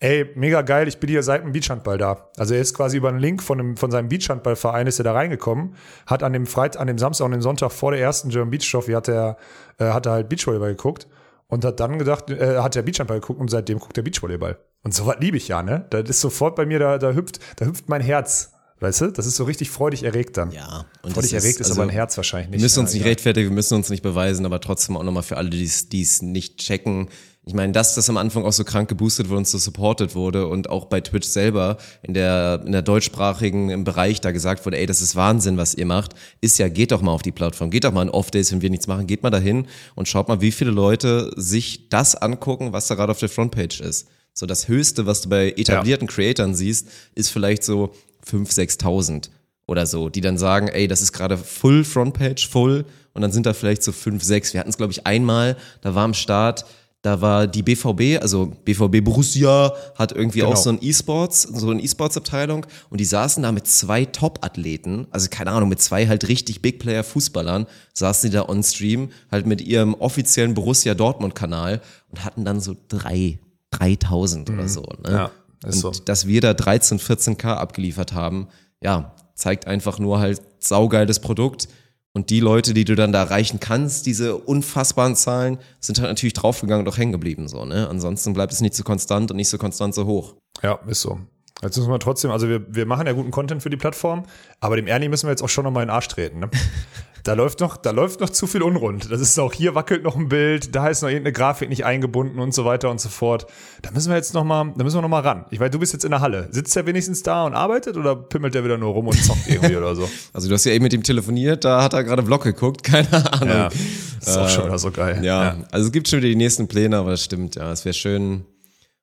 ey, mega geil, ich bin hier seit dem Beachhandball da. Also er ist quasi über einen Link von, einem, von seinem Beachhandballverein ist er da reingekommen, hat an dem Freit an dem Samstag und dem Sonntag vor der ersten German Beach Trophy hat er, äh, hat er halt Beachvolleyball geguckt und hat dann gedacht, äh, hat der Beachhandball geguckt und seitdem guckt er Beachvolleyball. Und sowas liebe ich ja, ne? Das ist sofort bei mir, da, da hüpft, da hüpft mein Herz. Weißt du, das ist so richtig freudig erregt dann. Ja. Und freudig erregt ist, also, aber ein Herz wahrscheinlich nicht. Wir müssen uns ja, nicht rechtfertigen, wir müssen uns nicht beweisen, aber trotzdem auch nochmal für alle, die es nicht checken, ich meine, dass das am Anfang auch so krank geboostet wurde und so supported wurde und auch bei Twitch selber in der, in der deutschsprachigen Bereich da gesagt wurde, ey, das ist Wahnsinn, was ihr macht, ist ja, geht doch mal auf die Plattform, geht doch mal in Off-Days, wenn wir nichts machen, geht mal dahin und schaut mal, wie viele Leute sich das angucken, was da gerade auf der Frontpage ist. So das Höchste, was du bei etablierten Creatoren siehst, ist vielleicht so 5.000, 6.000 oder so, die dann sagen, ey, das ist gerade Full Frontpage, Full und dann sind da vielleicht so 5, 6. Wir hatten es, glaube ich, einmal, da war am Start, da war die BVB, also BVB Borussia hat irgendwie Genau. auch so ein E-Sports, so eine E-Sports-Abteilung und die saßen da mit zwei Top-Athleten, also keine Ahnung, mit zwei halt richtig Big-Player-Fußballern, saßen die da on-stream, halt mit ihrem offiziellen Borussia Dortmund-Kanal und hatten dann so drei, 3000 oder so. Ne? Mhm. Ja, ist und so. dass wir da 13, 14k abgeliefert haben, ja, zeigt einfach nur halt saugeiles Produkt. Und die Leute, die du dann da erreichen kannst, diese unfassbaren Zahlen, sind halt natürlich draufgegangen und auch hängen geblieben, so, ne? Ansonsten bleibt es nicht so konstant und nicht so konstant so hoch. Ja, ist so. Jetzt müssen wir trotzdem, also wir, wir machen ja guten Content für die Plattform, aber dem Ernie müssen wir jetzt auch schon nochmal in den Arsch treten. Ne? Da läuft noch, da läuft noch zu viel unrund. Das ist auch hier wackelt noch ein Bild, da ist noch irgendeine Grafik nicht eingebunden und so weiter und so fort. Da müssen wir jetzt noch mal, da müssen wir noch mal ran. Ich weiß, du bist jetzt in der Halle. Sitzt der wenigstens da und arbeitet oder pimmelt der wieder nur rum und zockt irgendwie oder so? Also du hast ja eben mit ihm telefoniert, da hat er gerade Vlog geguckt, keine Ahnung. Ja, ist auch schon wieder so geil. Ja, also es gibt schon wieder die nächsten Pläne, aber das stimmt, ja. Es wäre schön.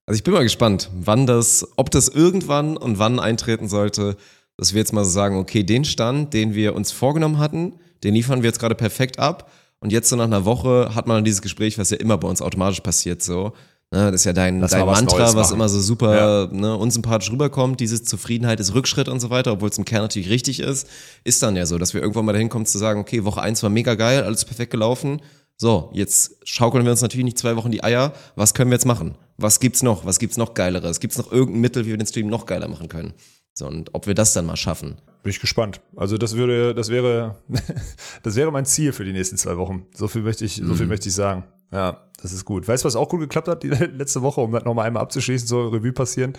Also ich bin mal gespannt, wann das, ob das irgendwann und wann eintreten sollte, dass wir jetzt mal so sagen, okay, den Stand, den wir uns vorgenommen hatten, den liefern wir jetzt gerade perfekt ab. Und jetzt so nach einer Woche hat man dann dieses Gespräch, was ja immer bei uns automatisch passiert, so. Ne, das ist ja dein, Lass dein was Mantra, Neues was machen. immer so super ne, unsympathisch rüberkommt, diese Zufriedenheit ist Rückschritt und so weiter, obwohl es im Kern natürlich richtig ist, ist dann ja so, dass wir irgendwann mal dahin kommen zu sagen, okay, Woche eins war mega geil, alles perfekt gelaufen. So, jetzt schaukeln wir uns natürlich nicht zwei Wochen die Eier. Was können wir jetzt machen? Was gibt's noch? Was gibt's noch geileres? Gibt's noch irgendein Mittel, wie wir den Stream noch geiler machen können? So, und ob wir das dann mal schaffen. Bin ich gespannt. Also das würde, das wäre, das wäre mein Ziel für die nächsten zwei Wochen. So viel möchte ich, so viel möchte ich sagen. Ja, das ist gut. Weißt du, was auch gut geklappt hat die letzte Woche, um das nochmal einmal abzuschließen, so Revue passieren?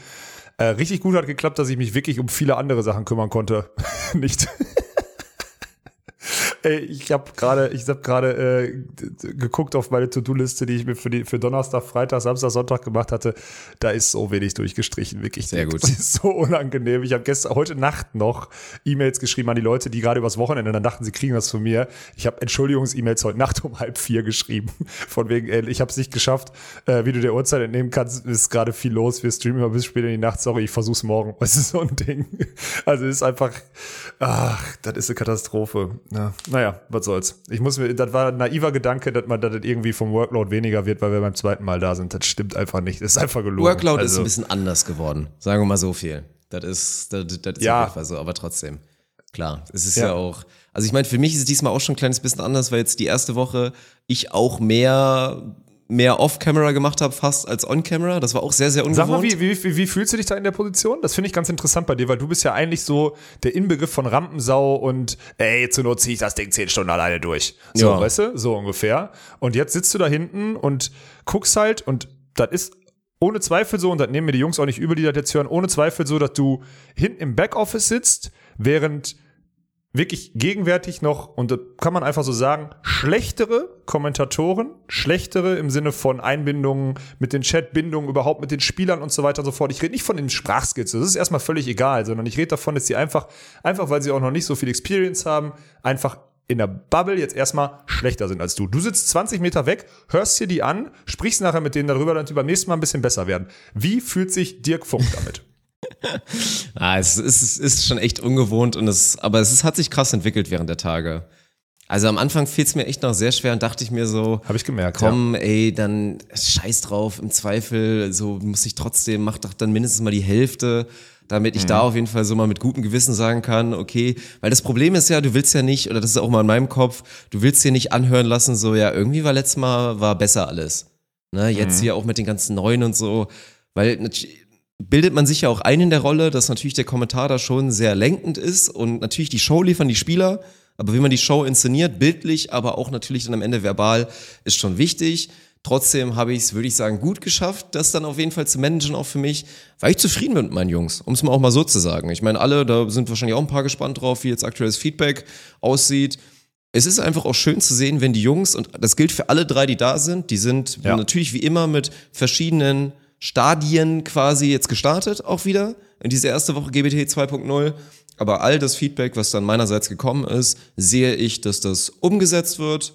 Äh, richtig gut hat geklappt, dass ich mich wirklich um viele andere Sachen kümmern konnte. Nicht. Ey, ich habe gerade, ich habe gerade äh, geguckt auf meine To-Do-Liste, die ich mir für die für Donnerstag, Freitag, Samstag, Sonntag gemacht hatte. Da ist so wenig durchgestrichen, wirklich. Sehr gut. Das ist so unangenehm. Ich habe gestern heute Nacht noch E-Mails geschrieben an die Leute, die gerade übers Wochenende dann dachten, sie kriegen das von mir. Ich habe Entschuldigungs-E-Mails heute Nacht um halb vier geschrieben. Von wegen, ey, ich habe es nicht geschafft. Äh, wie du der Uhrzeit entnehmen kannst, ist gerade viel los. Wir streamen immer bis spät in die Nacht. Sorry, ich versuch's morgen. Das ist so ein Ding. Also es ist einfach, ach, das ist eine Katastrophe. Ja, naja, was soll's. Ich muss mir, das war ein naiver Gedanke, dass man das irgendwie vom Workload weniger wird, weil wir beim zweiten Mal da sind. Das stimmt einfach nicht. Das ist einfach gelogen. Workload ist Also- ein bisschen anders geworden. Sagen wir mal so viel. Das ist, das, das ist Ja. auf jeden Fall so, aber trotzdem. Klar, es ist ja, Ja. auch. Also ich meine, für mich ist es diesmal auch schon ein kleines bisschen anders, weil jetzt die erste Woche ich auch mehr, mehr Off-Camera gemacht habe, fast als On-Camera. Das war auch sehr, sehr ungewohnt. Sag mal, wie, wie, wie, wie fühlst du dich da in der Position? Das finde ich ganz interessant bei dir, weil du bist ja eigentlich so der Inbegriff von Rampensau und ey, zur Not ziehe ich das Ding zehn Stunden alleine durch. So, Ja. weißt du? So ungefähr. Und jetzt sitzt du da hinten und guckst halt und das ist ohne Zweifel so, und das nehmen mir die Jungs auch nicht übel, die das jetzt hören, ohne Zweifel so, dass du hinten im Backoffice sitzt, während wirklich gegenwärtig noch, und das kann man einfach so sagen, schlechtere Kommentatoren, schlechtere im Sinne von Einbindungen mit den Chatbindungen, überhaupt mit den Spielern und so weiter und so fort. Ich rede nicht von den Sprachskills, das ist erstmal völlig egal, sondern ich rede davon, dass sie einfach, einfach weil sie auch noch nicht so viel Experience haben, einfach in der Bubble jetzt erstmal schlechter sind als du. Du sitzt 20 Meter weg, hörst dir die an, sprichst nachher mit denen darüber, dass die beim nächsten Mal ein bisschen besser werden. Wie fühlt sich Dirk Funk damit? Ah, es ist, es ist schon echt ungewohnt und es, aber es ist, hat sich krass entwickelt während der Tage. Also am Anfang fiel es mir echt noch sehr schwer und dachte ich mir so, Habe ich gemerkt. komm, ey, dann scheiß drauf, im Zweifel, so muss ich trotzdem, mach doch dann mindestens mal die Hälfte, damit ich da auf jeden Fall so mal mit gutem Gewissen sagen kann, okay, weil das Problem ist ja, du willst ja nicht, oder das ist auch mal in meinem Kopf, du willst dir nicht anhören lassen, so, ja, irgendwie war letztes Mal, war besser alles. Ne, jetzt hier auch mit den ganzen Neuen und so, weil natürlich bildet man sich ja auch ein in der Rolle, dass natürlich der Kommentar da schon sehr lenkend ist und natürlich die Show liefern die Spieler, aber wie man die Show inszeniert, bildlich, aber auch natürlich dann am Ende verbal, ist schon wichtig. Trotzdem habe ich es, würde ich sagen, gut geschafft, das dann auf jeden Fall zu managen, auch für mich, weil ich zufrieden bin mit meinen Jungs, um es mal auch mal so zu sagen. Ich meine, alle, da sind wahrscheinlich auch ein paar gespannt drauf, wie jetzt aktuelles Feedback aussieht. Es ist einfach auch schön zu sehen, wenn die Jungs, und das gilt für alle drei, die da sind, die sind Ja. natürlich wie immer mit verschiedenen Stadien quasi jetzt gestartet, auch wieder in diese erste Woche GBT 2.0. Aber all das Feedback, was dann meinerseits gekommen ist, sehe ich, dass das umgesetzt wird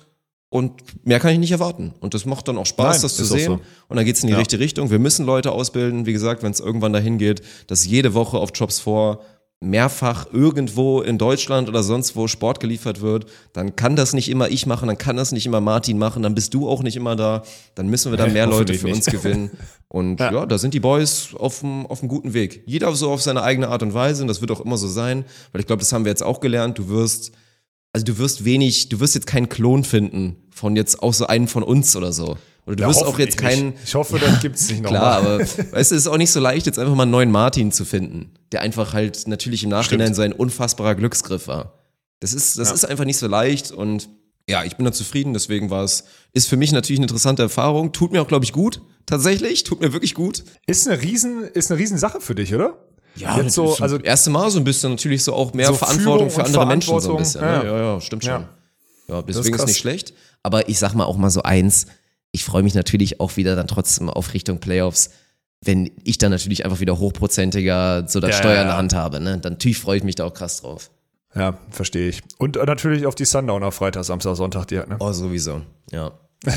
Und mehr kann ich nicht erwarten. Und das macht dann auch Spaß, Nein, das zu sehen. so. Und dann geht's in die Ja. richtige Richtung. Wir müssen Leute ausbilden. Wie gesagt, wenn es irgendwann dahin geht, dass jede Woche auf Jobs vor mehrfach irgendwo in Deutschland oder sonst wo Sport geliefert wird, dann kann das nicht immer ich machen, dann kann das nicht immer Martin machen, dann bist du auch nicht immer da, dann müssen wir da mehr Leute für nicht. uns gewinnen. Und ja. da sind die Boys auf dem guten Weg. Jeder so auf seine eigene Art und Weise und das wird auch immer so sein, weil ich glaube, das haben wir jetzt auch gelernt. Du wirst, also du wirst wenig, du wirst jetzt keinen Klon finden von jetzt auch so einen von uns oder so. Oder du Ja, wirst auch jetzt keinen. nicht. Ich hoffe, das gibt's nicht nochmal. Klar, aber weißt du, es ist auch nicht so leicht, jetzt einfach mal einen neuen Martin zu finden, der einfach halt natürlich im Nachhinein Stimmt. so ein unfassbarer Glücksgriff war. Das ist, das Ja. ist einfach nicht so leicht und ja, ich bin da zufrieden, deswegen war es, ist für mich natürlich eine interessante Erfahrung, tut mir auch, glaube ich, gut, tatsächlich, tut mir wirklich gut. Ist eine riesen, ist eine riesen Sache für dich, oder? Ja, Jetzt so, das also erste Mal so ein bisschen natürlich so auch mehr So Verantwortung für andere Menschen so ein Verantwortung, bisschen. ja. Ne? Ja, ja, stimmt schon. Ja. Ja, deswegen ist, krass. nicht schlecht. Aber ich sag mal auch mal so eins, ich freue mich natürlich auch wieder dann trotzdem auf Richtung Playoffs, wenn ich dann natürlich einfach wieder hochprozentiger so das Ja, Steuer in der hand habe. Ne? Dann natürlich freue ich mich da auch krass drauf. Ja, verstehe ich. Und äh, natürlich auf die Sundowner Freitag, Samstag, Sonntag direkt, ne? Oh, sowieso. Ja.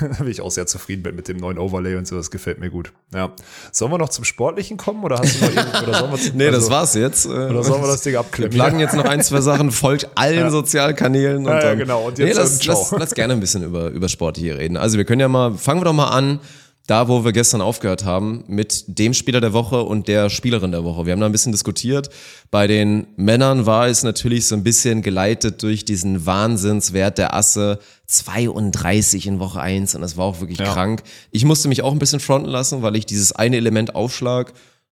Da bin ich auch sehr zufrieden mit, mit dem neuen Overlay und so, das gefällt mir gut. Ja. Sollen wir noch zum Sportlichen kommen oder hast du noch irgend, oder sollen wir zum, Nee, das also- war's jetzt. Oder sollen wir das Ding Wir abklippen? plagen jetzt noch ein, zwei Sachen, folgt allen Sozialkanälen. Und Ja, ja, genau. Und nee, jetzt lass, dann ciao. lass, lass gerne ein bisschen über, über Sport hier reden. Also wir können ja mal, fangen wir doch mal an, da wo wir gestern aufgehört haben, mit dem Spieler der Woche und der Spielerin der Woche. Wir haben da ein bisschen diskutiert. Bei den Männern war es natürlich so ein bisschen geleitet durch diesen Wahnsinnswert der Asse. 32 in Woche 1 und das war auch wirklich krank. Ich musste mich auch ein bisschen fronten lassen, weil ich dieses eine Element Aufschlag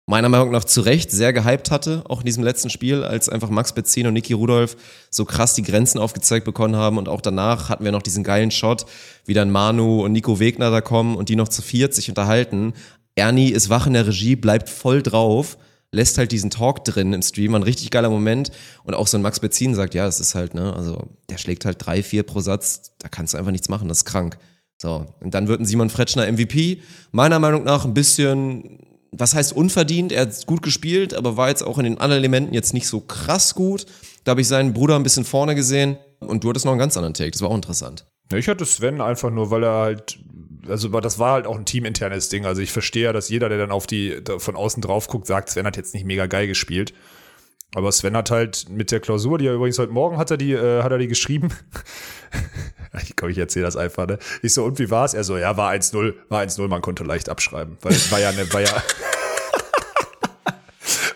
meiner Meinung nach zu Recht sehr gehypt hatte, auch in diesem letzten Spiel, als einfach Max Betzin und Niki Rudolph so krass die Grenzen aufgezeigt bekommen haben und auch danach hatten wir noch diesen geilen Shot, wie dann Manu und Nico Wegner da kommen und die noch zu viert sich unterhalten. Ernie ist wach in der Regie, bleibt voll drauf, lässt halt diesen Talk drin im Stream, ein richtig geiler Moment und auch so ein Max Betzin sagt, ja, es ist halt, ne, also der schlägt halt drei, vier pro Satz, da kannst du einfach nichts machen, das ist krank. So, und dann wird ein Simon Fretschner MVP. Meiner Meinung nach ein bisschen, was heißt unverdient? Er hat gut gespielt, aber war jetzt auch in den anderen Elementen jetzt nicht so krass gut. Da habe ich seinen Bruder ein bisschen vorne gesehen und du hattest noch einen ganz anderen Take. Das war auch interessant. Ich hatte Sven einfach nur, weil er halt, also das war halt auch ein teaminternes Ding. Also ich verstehe ja, dass jeder, der dann auf die von außen drauf guckt, sagt, Sven hat jetzt nicht mega geil gespielt. Aber Sven hat halt mit der Klausur, die er übrigens heute Morgen hat er die, äh, hat er die geschrieben. ich glaube, ich erzähle das einfach, ne? Ich so, und wie war's? Er so, ja, war 1-0, war 1-0, man konnte leicht abschreiben. Weil war ja eine, war ja.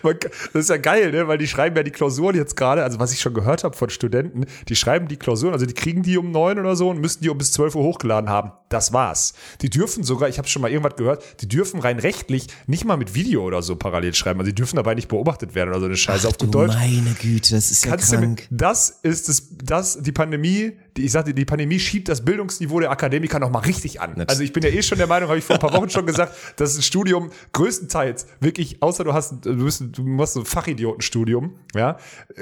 Man Das ist ja geil, ne? weil die schreiben ja die Klausuren jetzt gerade, also was ich schon gehört habe von Studenten, die schreiben die Klausuren, also die kriegen die um neun oder so und müssen die um bis 12 Uhr hochgeladen haben. Das war's. Die dürfen sogar, ich habe schon mal irgendwas gehört, die dürfen rein rechtlich nicht mal mit Video oder so parallel schreiben. Also die dürfen dabei nicht beobachtet werden oder so eine Scheiße auf gut Deutsch. meine Güte, das ist Kannst du mit, das ist das, das, die Pandemie, ich sagte, die Pandemie schiebt das Bildungsniveau der Akademiker noch mal richtig an. Also ich bin ja eh schon der Meinung, habe ich vor ein paar Wochen schon gesagt, dass ein Studium größtenteils wirklich, außer du hast, du, bist, du machst so ein Fachidiotenstudium, ja,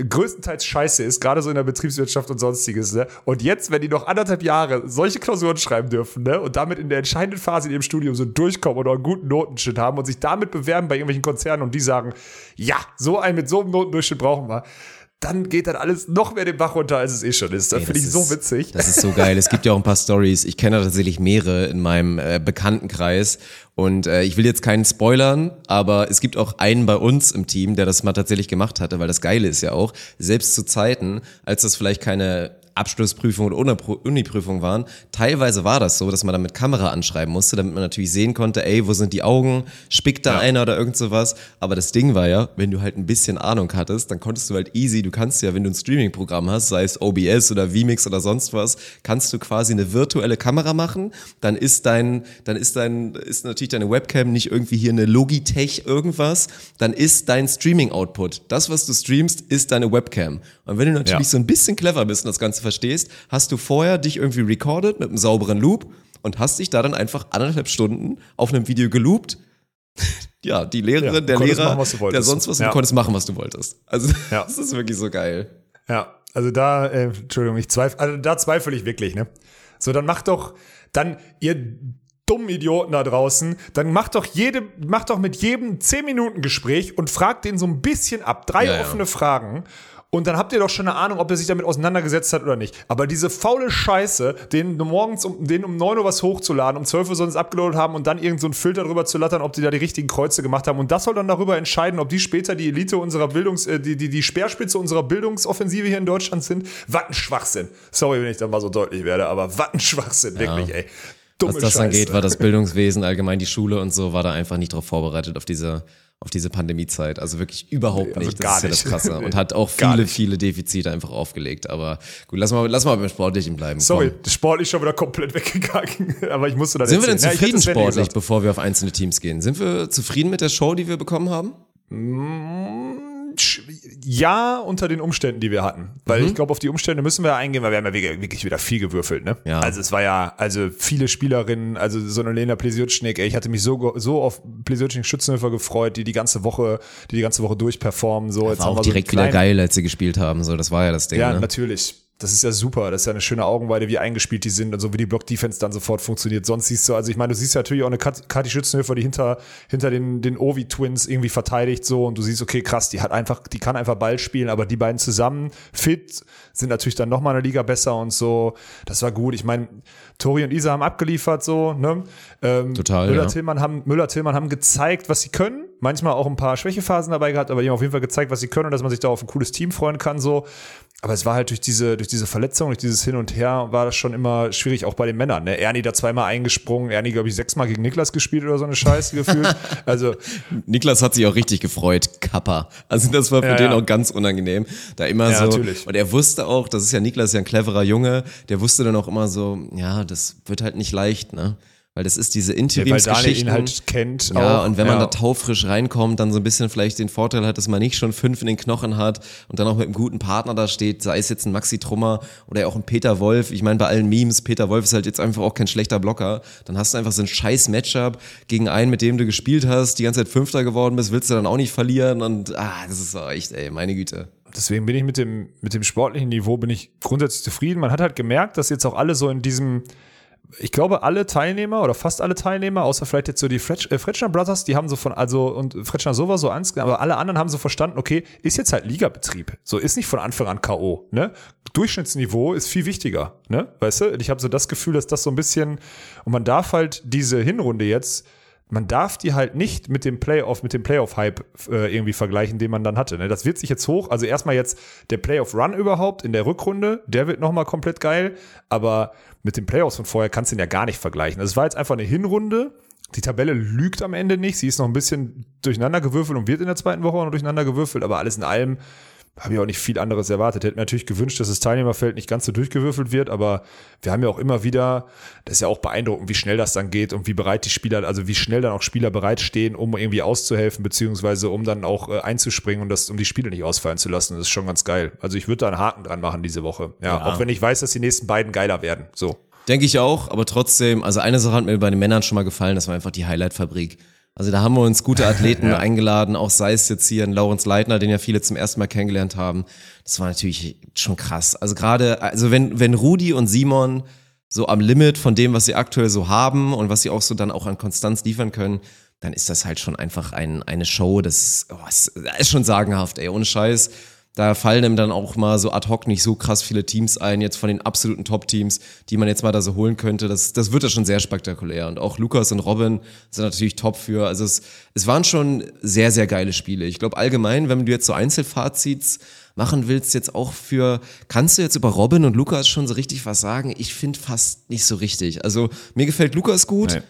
größtenteils scheiße ist, gerade so in der Betriebswirtschaft und sonstiges, ne? Und jetzt, wenn die noch anderthalb Jahre solche Klausuren schreiben dürfen, ne? Und damit in der entscheidenden Phase in ihrem Studium so durchkommen oder einen guten Notenschnitt haben und sich damit bewerben bei irgendwelchen Konzernen und die sagen, ja, so einen mit so einem Notendurchschnitt brauchen wir dann geht dann alles noch mehr den Bach runter, als es eh schon ist. Das finde ich das so ist- witzig. Das ist so geil. Es gibt ja auch ein paar Stories. Ich kenne tatsächlich mehrere in meinem äh, Bekanntenkreis. Und äh, ich will jetzt keinen spoilern, aber es gibt auch einen bei uns im Team, der das mal tatsächlich gemacht hatte, weil das Geile ist ja auch, selbst zu Zeiten, als das vielleicht keine Abschlussprüfung oder Unipro- Uniprüfung waren, teilweise war das so, dass man dann mit Kamera anschreiben musste, damit man natürlich sehen konnte, ey, wo sind die Augen, spickt da einer oder irgend sowas. Aber das Ding war ja, wenn du halt ein bisschen Ahnung hattest, dann konntest du halt easy, du kannst ja, wenn du ein Streaming-Programm hast, sei es OBS oder vMix oder sonst was, kannst du quasi eine virtuelle Kamera machen, dann ist dein, dann ist dein, ist natürlich deine Webcam nicht irgendwie hier eine Logitech irgendwas, dann ist dein Streaming-Output, das, was du streamst, ist deine Webcam. Und wenn du natürlich Ja. so ein bisschen clever bist und das Ganze verstehst, hast du vorher dich irgendwie recorded mit einem sauberen Loop und hast dich da dann einfach anderthalb Stunden auf einem Video geloopt. ja, die Lehrerin, Ja, der Lehrer, machen, du der sonst was, Ja. du konntest machen, was du wolltest. Also, Ja. das ist wirklich so geil. Ja, also da, äh, Entschuldigung, ich zweifle, also da zweifle ich wirklich, ne? So, dann macht doch, dann, ihr dummen Idioten da draußen, dann macht doch jede, macht doch mit jedem 10 Minuten Gespräch und fragt den so ein bisschen ab. Drei ja. offene Fragen. Und dann habt ihr doch schon eine Ahnung, ob er sich damit auseinandergesetzt hat oder nicht. Aber diese faule Scheiße, den morgens um, den um 9 Uhr was hochzuladen, um 12 Uhr sonst abgeloadet haben und dann irgendeinen so einen Filter drüber zu lattern, ob die da die richtigen Kreuze gemacht haben. Und das soll dann darüber entscheiden, ob die später die Elite unserer Bildungs-, äh, die, die, die Speerspitze unserer Bildungsoffensive hier in Deutschland sind. Was ein Schwachsinn. Sorry, wenn ich da mal so deutlich werde, aber was ein Schwachsinn, wirklich, ey. Dumme Was das Scheiße. angeht, war das Bildungswesen, allgemein die Schule und so, war da einfach nicht drauf vorbereitet auf diese, auf diese Pandemiezeit. Also wirklich überhaupt also nicht. das ist ja das. Krasse. Und hat auch viele, viele Defizite einfach aufgelegt. Aber gut, lass mal, lass mal beim Sportlichen bleiben. Sorry, Komm. der Sport ist schon wieder komplett weggegangen. Aber ich musste da Sind wir denn erzählen. Ja, ich zufrieden hätte Sven sportlich, bevor wir auf einzelne Teams gehen? Sind wir zufrieden mit der Show, die wir bekommen haben? Ja, unter den Umständen, die wir hatten. Weil ich glaube, auf die Umstände müssen wir eingehen, weil wir haben ja wirklich wieder viel gewürfelt. Ne? Ja. Also es war ja, also viele Spielerinnen, also so eine Lena Plesiotschnik, ey, ich hatte mich so, so auf Plesiotschnik Schützenhöfer gefreut, die die ganze Woche, die die ganze Woche durchperformen. So, jetzt War auch so direkt einen wieder geil, als sie gespielt haben. So, das war ja das Ding. Ja, ne? natürlich. Das ist ja super. Das ist ja eine schöne Augenweide, wie eingespielt die sind und so wie die Block-Defense dann sofort funktioniert. Sonst siehst du, also ich meine, du siehst ja natürlich auch eine Kat- Kathi Schützenhöfer, die hinter, hinter den, den Ovi-Twins irgendwie verteidigt so und du siehst, okay, krass, die hat einfach, die kann einfach Ball spielen, aber die beiden zusammen fit sind natürlich dann nochmal eine Liga besser und so. Das war gut. Ich meine, Tori und Isa haben abgeliefert so, ne? Ähm, Total, Müller, ja. Haben, Müller, Tillmann haben gezeigt, was sie können. Manchmal auch ein paar Schwächephasen dabei gehabt, aber die haben auf jeden Fall gezeigt, was sie können und dass man sich da auf ein cooles Team freuen kann, so. Aber es war halt durch diese, durch diese Verletzung, durch dieses Hin und Her, war das schon immer schwierig, auch bei den Männern. Ne? Ernie da zweimal eingesprungen, Ernie, glaube ich, sechsmal gegen Niklas gespielt oder so eine Scheiße gefühlt. Also, Niklas hat sich auch richtig gefreut, Kappa. Also das war für Ja, den ja. auch ganz unangenehm. Da immer Ja, so. natürlich. Und er wusste auch, das ist ja Niklas ja ein cleverer Junge, der wusste dann auch immer so, ja, das wird halt nicht leicht, ne? Weil das ist diese Interimsgeschichten. ihn halt kennt. Ja, auch. und wenn man ja. da taufrisch reinkommt, dann so ein bisschen vielleicht den Vorteil hat, dass man nicht schon fünf in den Knochen hat und dann auch mit einem guten Partner da steht, sei es jetzt ein Maxi Trummer oder auch ein Peter Wolf. Ich meine, bei allen Memes, Peter Wolf ist halt jetzt einfach auch kein schlechter Blocker. Dann hast du einfach so ein scheiß Matchup gegen einen, mit dem du gespielt hast, die ganze Zeit Fünfter geworden bist, willst du dann auch nicht verlieren und ah, das ist so echt, ey, meine Güte. deswegen bin ich mit dem, mit dem sportlichen Niveau bin ich grundsätzlich zufrieden. Man hat halt gemerkt, dass jetzt auch alle so in diesem, ich glaube, alle Teilnehmer oder fast alle Teilnehmer, außer vielleicht jetzt so die Fretsch, äh, Fretschner Brothers, die haben so von, also, und Fretschner Sova so ernst, aber alle anderen haben so verstanden, okay, ist jetzt halt Ligabetrieb. So ist nicht von Anfang an K.O., ne? Durchschnittsniveau ist viel wichtiger, ne? Weißt du? Ich habe so das Gefühl, dass das so ein bisschen, und man darf halt diese Hinrunde jetzt, man darf die halt nicht mit dem Playoff, mit dem Playoff-Hype äh, irgendwie vergleichen, den man dann hatte. Ne? Das wird sich jetzt hoch. Also erstmal jetzt der Playoff-Run überhaupt in der Rückrunde, der wird nochmal komplett geil. Aber mit den Playoffs von vorher kannst du ihn ja gar nicht vergleichen. Das war jetzt einfach eine Hinrunde. Die Tabelle lügt am Ende nicht. Sie ist noch ein bisschen durcheinander gewürfelt und wird in der zweiten Woche auch noch durcheinander gewürfelt. Aber alles in allem habe ich auch nicht viel anderes erwartet. Hätte mir natürlich gewünscht, dass das Teilnehmerfeld nicht ganz so durchgewürfelt wird, aber wir haben ja auch immer wieder, das ist ja auch beeindruckend, wie schnell das dann geht und wie bereit die Spieler, also wie schnell dann auch Spieler bereitstehen, um irgendwie auszuhelfen, beziehungsweise um dann auch äh, einzuspringen und das, um die Spiele nicht ausfallen zu lassen. Das ist schon ganz geil. Also ich würde da einen Haken dran machen diese Woche. Ja, Ja. auch wenn ich weiß, dass die nächsten beiden geiler werden. So. Denke ich auch, aber trotzdem, also eine Sache hat mir bei den Männern schon mal gefallen, das war einfach die Highlight-Fabrik. Also da haben wir uns gute Athleten eingeladen, auch sei es jetzt hier ein Laurens Leitner, den ja viele zum ersten Mal kennengelernt haben. Das war natürlich schon krass. Also gerade, also wenn, wenn Rudi und Simon so am Limit von dem, was sie aktuell so haben und was sie auch so dann auch an Konstanz liefern können, dann ist das halt schon einfach ein, eine Show, das, oh, ist, das ist schon sagenhaft, ey, ohne Scheiß. Da fallen ihm dann auch mal so ad hoc nicht so krass viele Teams ein, jetzt von den absoluten Top-Teams, die man jetzt mal da so holen könnte. Das, das wird ja schon sehr spektakulär. Und auch Lukas und Robin sind natürlich top für. Also es, es waren schon sehr, sehr geile Spiele. Ich glaube allgemein, wenn du jetzt so Einzelfazits machen willst, jetzt auch für, kannst du jetzt über Robin und Lukas schon so richtig was sagen? Ich finde fast nicht so richtig. Also mir gefällt Lukas gut. Nee.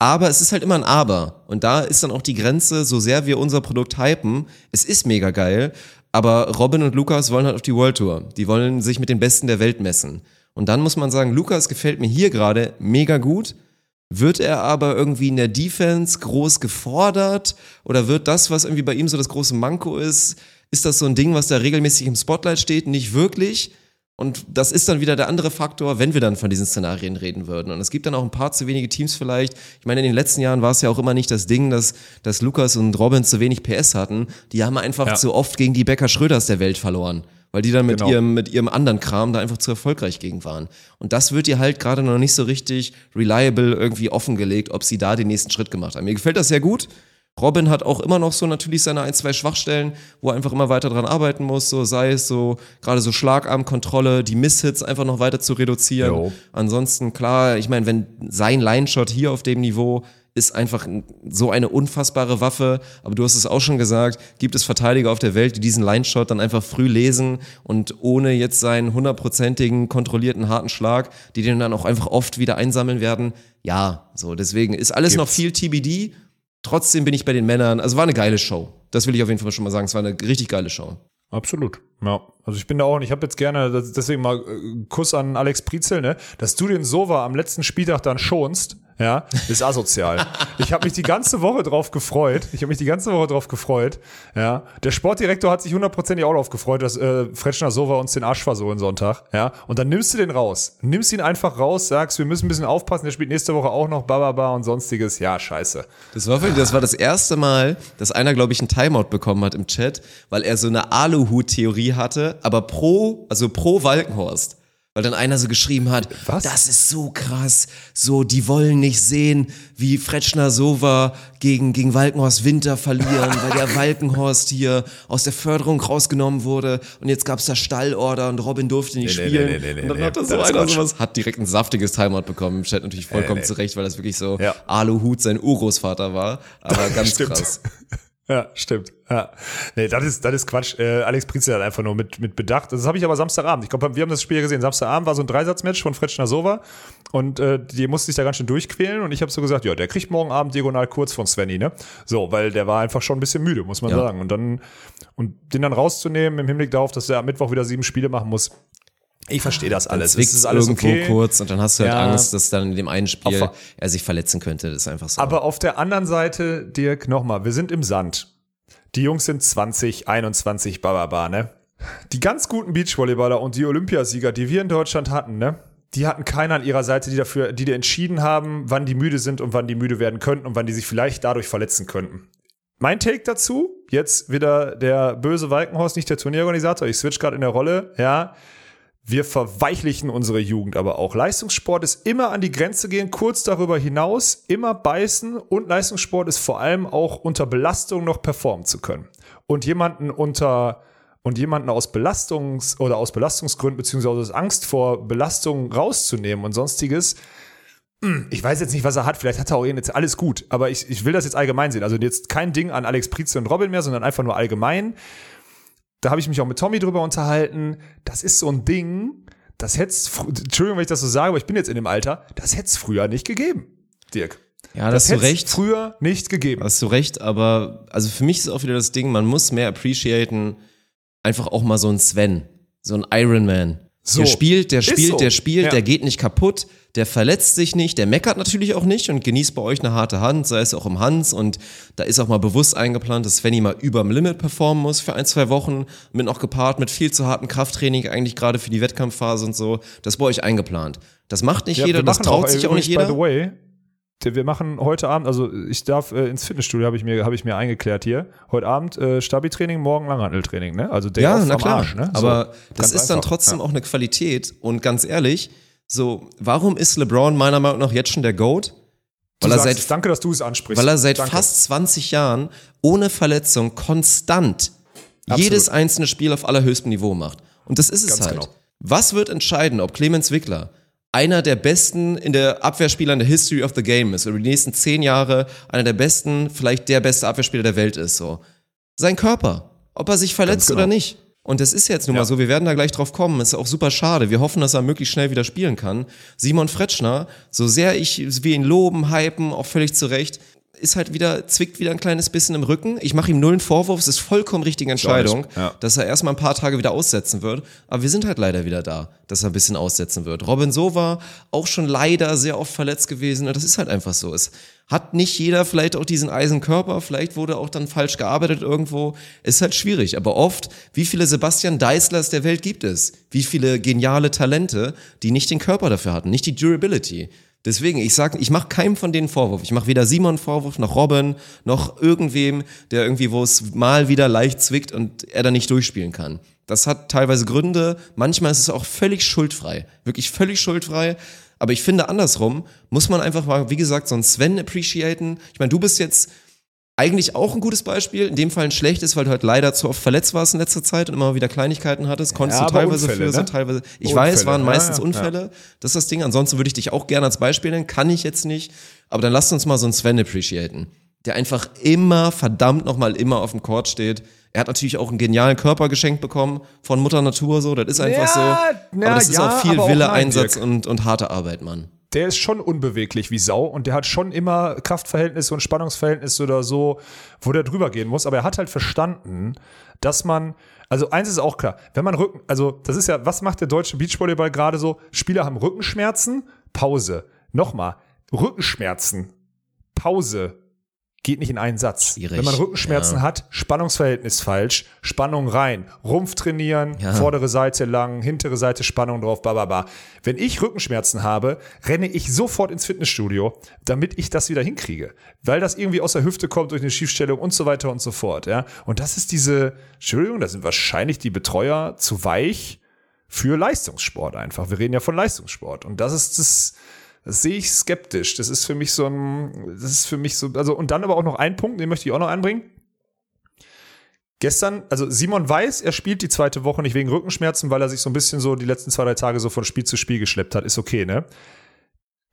Aber es ist halt immer ein Aber. Und da ist dann auch die Grenze, so sehr wir unser Produkt hypen, es ist mega geil, aber Robin und Lukas wollen halt auf die World Tour. Die wollen sich mit den Besten der Welt messen. Und dann muss man sagen, Lukas gefällt mir hier gerade mega gut. Wird er aber irgendwie in der Defense groß gefordert? Oder wird das, was irgendwie bei ihm so das große Manko ist, ist das so ein Ding, was da regelmäßig im Spotlight steht? Nicht wirklich. Und das ist dann wieder der andere Faktor, wenn wir dann von diesen Szenarien reden würden. Und es gibt dann auch ein paar zu wenige Teams vielleicht. Ich meine, in den letzten Jahren war es ja auch immer nicht das Ding, dass, dass Lukas und Robin zu wenig PS hatten. Die haben einfach Ja. zu oft gegen die Becker Schröders der Welt verloren. Weil die dann mit, Genau. ihrem, mit ihrem anderen Kram da einfach zu erfolgreich gegen waren. Und das wird dir halt gerade noch nicht so richtig reliable irgendwie offengelegt, ob sie da den nächsten Schritt gemacht haben. Mir gefällt das sehr gut. Robin hat auch immer noch so natürlich seine ein, zwei Schwachstellen, wo er einfach immer weiter dran arbeiten muss, so sei es so gerade so Schlagarmkontrolle, die Misshits einfach noch weiter zu reduzieren. Jo. Ansonsten klar, ich meine, wenn sein Line-Shot hier auf dem Niveau ist einfach so eine unfassbare Waffe, aber du hast es auch schon gesagt, gibt es Verteidiger auf der Welt, die diesen Line-Shot dann einfach früh lesen und ohne jetzt seinen hundertprozentigen, kontrollierten, harten Schlag, die den dann auch einfach oft wieder einsammeln werden. Ja, so, deswegen ist alles noch viel TBD. Trotzdem bin ich bei den Männern, also war eine geile Show. Das will ich auf jeden Fall schon mal sagen, es war eine richtig geile Show. Absolut. Ja. Also ich bin da auch und ich habe jetzt gerne, deswegen mal äh, Kuss an Alex Prizel, ne? Dass du den Sova am letzten Spieltag dann schonst, ja, ist asozial. ich habe mich die ganze Woche drauf gefreut. Ich habe mich die ganze Woche drauf gefreut. Ja. Der Sportdirektor hat sich hundertprozentig auch drauf gefreut, dass äh, Fretschner Sova uns den Arsch versohlen Sonntag. Ja. Und dann nimmst du den raus. Nimmst ihn einfach raus, sagst, wir müssen ein bisschen aufpassen, der spielt nächste Woche auch noch Bababa und sonstiges. Ja, scheiße. Das war, für- das war das erste Mal, dass einer, glaube ich, einen Timeout bekommen hat im Chat, weil er so eine Aluhut-Theorie hatte, aber pro, also pro Walkenhorst. Weil dann einer so geschrieben hat, Was? das ist so krass, so, die wollen nicht sehen, wie Fretschner Sova gegen, gegen Walkenhorst Winter verlieren, weil der Walkenhorst hier aus der Förderung rausgenommen wurde und jetzt gab's da Stallorder und Robin durfte nicht Nee, spielen. nee, nee, nee, und dann hat da so das einer sowas, hat direkt ein saftiges Timeout bekommen im Chat, natürlich vollkommen zurecht, weil das wirklich so Ja. Aluhut sein Urgroßvater war, aber ganz Stimmt. krass. Ja, stimmt. Ja. Nee, das ist, das ist Quatsch. Äh, Alex Prizel hat einfach nur mit, mit Bedacht. Das habe ich aber Samstagabend. Ich glaube, wir haben das Spiel ja gesehen. Samstagabend war so ein Dreisatzmatch von Fretschner Sova und äh, die musste sich da ganz schön durchquälen und ich habe so gesagt, ja, der kriegt morgen Abend diagonal kurz von Svenny, ne? So, weil der war einfach schon ein bisschen müde, muss man Ja. sagen. Und dann, und den dann rauszunehmen im Hinblick darauf, dass er am Mittwoch wieder sieben Spiele machen muss. Ich verstehe das alles. Zwickt Es ist alles irgendwo okay. kurz und dann hast du halt Ja. Angst, dass dann in dem einen Spiel Auf- er sich verletzen könnte. Das ist einfach so. Aber auf der anderen Seite, Dirk, nochmal, wir sind im Sand. Die Jungs sind 20, 21, bababa, ne? Die ganz guten Beachvolleyballer und die Olympiasieger, die wir in Deutschland hatten, ne? Die hatten keiner an ihrer Seite, die dafür, die dir entschieden haben, wann die müde sind und wann die müde werden könnten und wann die sich vielleicht dadurch verletzen könnten. Mein Take dazu, jetzt wieder der böse Walkenhorst, nicht der Turnierorganisator, ich switch gerade in der Rolle, ja. Wir verweichlichen unsere Jugend aber auch. Leistungssport ist immer an die Grenze gehen, kurz darüber hinaus, immer beißen und Leistungssport ist vor allem auch unter Belastung noch performen zu können. Und jemanden unter und jemanden aus Belastungs- oder aus Belastungsgründen beziehungsweise aus Angst vor Belastung rauszunehmen und sonstiges, hm, ich weiß jetzt nicht, was er hat. Vielleicht hat er auch jetzt alles gut. Aber ich, ich will das jetzt allgemein sehen. Also jetzt kein Ding an Alex Prize und Robin mehr, sondern einfach nur allgemein. Da habe ich mich auch mit Tommy drüber unterhalten. Das ist so ein Ding, das hätte es, Entschuldigung, wenn ich das so sage, aber ich bin jetzt in dem Alter, das hätte es früher nicht gegeben, Dirk. ja, Das das hätte es recht. früher nicht gegeben. Hast du recht, aber also für mich ist auch wieder das Ding, man muss mehr appreciaten, einfach auch mal so ein Sven, so ein Ironman. So. Der spielt, der spielt, so. der spielt, Ja. der geht nicht kaputt, der verletzt sich nicht, der meckert natürlich auch nicht und genießt bei euch eine harte Hand, sei es auch im Hans und da ist auch mal bewusst eingeplant, dass Svenny mal überm Limit performen muss für ein, zwei Wochen, mit noch gepaart mit viel zu hartem Krafttraining, eigentlich gerade für die Wettkampfphase und so. Das ist bei euch eingeplant. Das macht nicht jeder, wir das traut ey, sich auch nicht jeder. By the way, wir machen heute Abend, also ich darf äh, ins Fitnessstudio, habe ich mir, habe ich mir eingeklärt hier. Heute Abend äh, Stabi-Training, morgen Langhanteltraining, ne? Also Day Ja, na klar. Arsch, ne? So, Aber das ganz ist dann einfach. trotzdem Ja. auch eine Qualität. Und ganz ehrlich, so, warum ist LeBron meiner Meinung nach jetzt schon der GOAT? Weil er, sagst seit, es. danke, dass du es ansprichst. weil er seit danke. fast 20 Jahren ohne Verletzung konstant Absolut. jedes einzelne Spiel auf allerhöchstem Niveau macht. Und das ist es Ganz halt. genau. Was wird entscheiden, ob Clemens Wickler einer der besten in der Abwehrspieler in der History of the Game ist, oder die nächsten zehn Jahre einer der besten, vielleicht der beste Abwehrspieler der Welt ist, so. Sein Körper. Ob er sich verletzt genau. oder nicht. Und das ist jetzt nun Ja. mal so, wir werden da gleich drauf kommen. Ist auch super schade. Wir hoffen, dass er möglichst schnell wieder spielen kann. Simon Fretschner, so sehr ich wir ihn loben, hypen, auch völlig zu Recht, ist halt wieder, zwickt wieder ein kleines bisschen im Rücken. Ich mache ihm null einen Vorwurf, es ist vollkommen richtige Entscheidung, ja. dass er erstmal ein paar Tage wieder aussetzen wird. Aber wir sind halt leider wieder da, dass er ein bisschen aussetzen wird. Robin Sova, auch schon leider sehr oft verletzt gewesen. Und Das ist halt einfach so. Es hat nicht jeder vielleicht auch diesen Eisenkörper, vielleicht wurde auch dann falsch gearbeitet irgendwo. Ist halt schwierig. Aber oft, wie viele Sebastian Deislers der Welt gibt es? Wie viele geniale Talente, die nicht den Körper dafür hatten, nicht die Durability. Deswegen, ich sag, ich mache keinem von denen Vorwurf. Ich mache weder Simon Vorwurf noch Robin noch irgendwem, der irgendwie, wo es mal wieder leicht zwickt und er da nicht durchspielen kann. Das hat teilweise Gründe. Manchmal ist es auch völlig schuldfrei, wirklich völlig schuldfrei. Aber ich finde andersrum muss man einfach mal, wie gesagt, so einen Sven appreciaten. Ich meine, du bist jetzt Eigentlich auch ein gutes Beispiel, in dem Fall ein schlechtes, weil du halt leider zu oft verletzt warst in letzter Zeit und immer wieder Kleinigkeiten hattest. Konntest Ja, du teilweise Unfälle, für, so ne? teilweise. Ich Unfälle, weiß, waren ja, meistens ja, Unfälle. Das ist das Ding. Ansonsten würde ich dich auch gerne als Beispiel nennen. Kann ich jetzt nicht. Aber dann lasst uns mal so einen Sven appreciaten, der einfach immer, verdammt nochmal immer auf dem Court steht. Er hat natürlich auch einen genialen Körper geschenkt bekommen von Mutter Natur so. Das ist einfach Ja, so. aber das ist ja, auch viel auch Wille, nein, Einsatz Dirk. und, und harte Arbeit, Mann. Der ist schon unbeweglich wie Sau und der hat schon immer Kraftverhältnisse und Spannungsverhältnisse oder so, wo der drüber gehen muss. Aber er hat halt verstanden, dass man, also eins ist auch klar, wenn man Rücken, also das ist ja, was macht der deutsche Beachvolleyball gerade so? Spieler haben Rückenschmerzen, Pause. Nochmal, Rückenschmerzen, Pause. Geht nicht in einen Satz. Schwierig, Wenn man Rückenschmerzen ja. hat, Spannungsverhältnis falsch, Spannung rein, Rumpf trainieren, Ja. vordere Seite lang, hintere Seite Spannung drauf, ba, ba, ba. Wenn ich Rückenschmerzen habe, renne ich sofort ins Fitnessstudio, damit ich das wieder hinkriege. Weil das irgendwie aus der Hüfte kommt durch eine Schiefstellung und so weiter und so fort, ja. Und das ist diese, Entschuldigung, da sind wahrscheinlich die Betreuer zu weich für Leistungssport einfach. Wir reden ja von Leistungssport. Und das ist das, das sehe ich skeptisch. Das ist für mich so ein, das ist für mich so, also, und dann aber auch noch ein Punkt, den möchte ich auch noch anbringen. Gestern, also Simon weiß, er spielt die zweite Woche nicht wegen Rückenschmerzen, weil er sich so ein bisschen so die letzten zwei, drei Tage so von Spiel zu Spiel geschleppt hat. Ist okay, ne?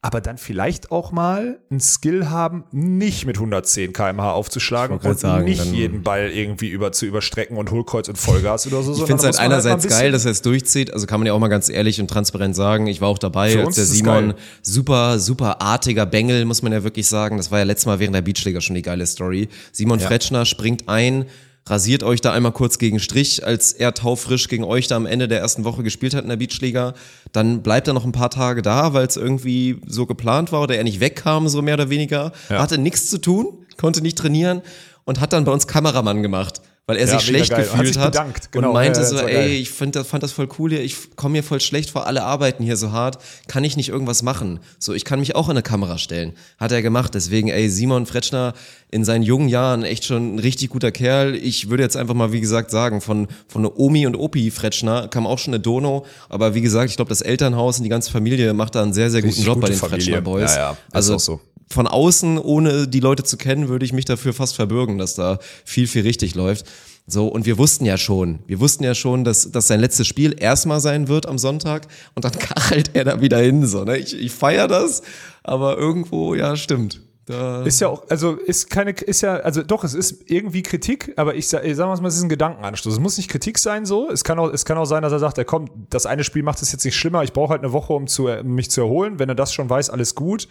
Aber dann vielleicht auch mal ein Skill haben, nicht mit 110 km/h aufzuschlagen und sagen, nicht jeden Ball irgendwie über zu überstrecken und Hohlkreuz und Vollgas oder so. Ich finde es halt mal einerseits ein bisschen- geil, dass er es durchzieht. Also kann man ja auch mal ganz ehrlich und transparent sagen. Ich war auch dabei, als der Simon geil. super, super artiger Bengel, muss man ja wirklich sagen. Das war ja letztes Mal während der Beachliga schon die geile Story. Simon Fretschner springt ein, rasiert euch da einmal kurz gegen Strich, als er taufrisch gegen euch da am Ende der ersten Woche gespielt hat in der Beachliga. Dann bleibt er noch ein paar Tage da, weil es irgendwie so geplant war oder er nicht wegkam, so mehr oder weniger. Ja. Hatte nichts zu tun, konnte nicht trainieren und hat dann bei uns Kameramann gemacht. Weil er Ja, sich schlecht geil. Hat gefühlt hat, bedankt, genau. und meinte Ja, so, ey, ich fand das, fand das voll cool hier, ich komme mir voll schlecht vor, alle arbeiten hier so hart, kann ich nicht irgendwas machen? So, ich kann mich auch in eine Kamera stellen. Hat er gemacht, deswegen, ey, Simon Fretschner in seinen jungen Jahren echt schon ein richtig guter Kerl. Ich würde jetzt einfach mal, wie gesagt, sagen, von, von Omi und Opi Fretschner kam auch schon eine Dono, aber wie gesagt, ich glaube, das Elternhaus und die ganze Familie macht da einen sehr, sehr guten Job bei den. Fretschner Boys. Ja, ja, ist also, auch so. Von außen, ohne die Leute zu kennen, würde ich mich dafür fast verbürgen, dass da viel, viel richtig läuft. So, und wir wussten ja schon, wir wussten ja schon, dass, dass sein letztes Spiel erstmal sein wird am Sonntag und dann kachelt er da wieder hin. So, ne? Ich, ich feiere das, aber irgendwo, ja, stimmt. Da, Ist ja auch, also ist keine, ist ja, also doch, es ist irgendwie Kritik, aber ich, sa- ich sag mal, es ist ein Gedankenanstoß. Es muss nicht Kritik sein so. Es kann auch, es kann auch sein, dass er sagt, er kommt, das eine Spiel macht es jetzt nicht schlimmer, ich brauche halt eine Woche, um, zu, um mich zu erholen. Wenn er das schon weiß, alles gut.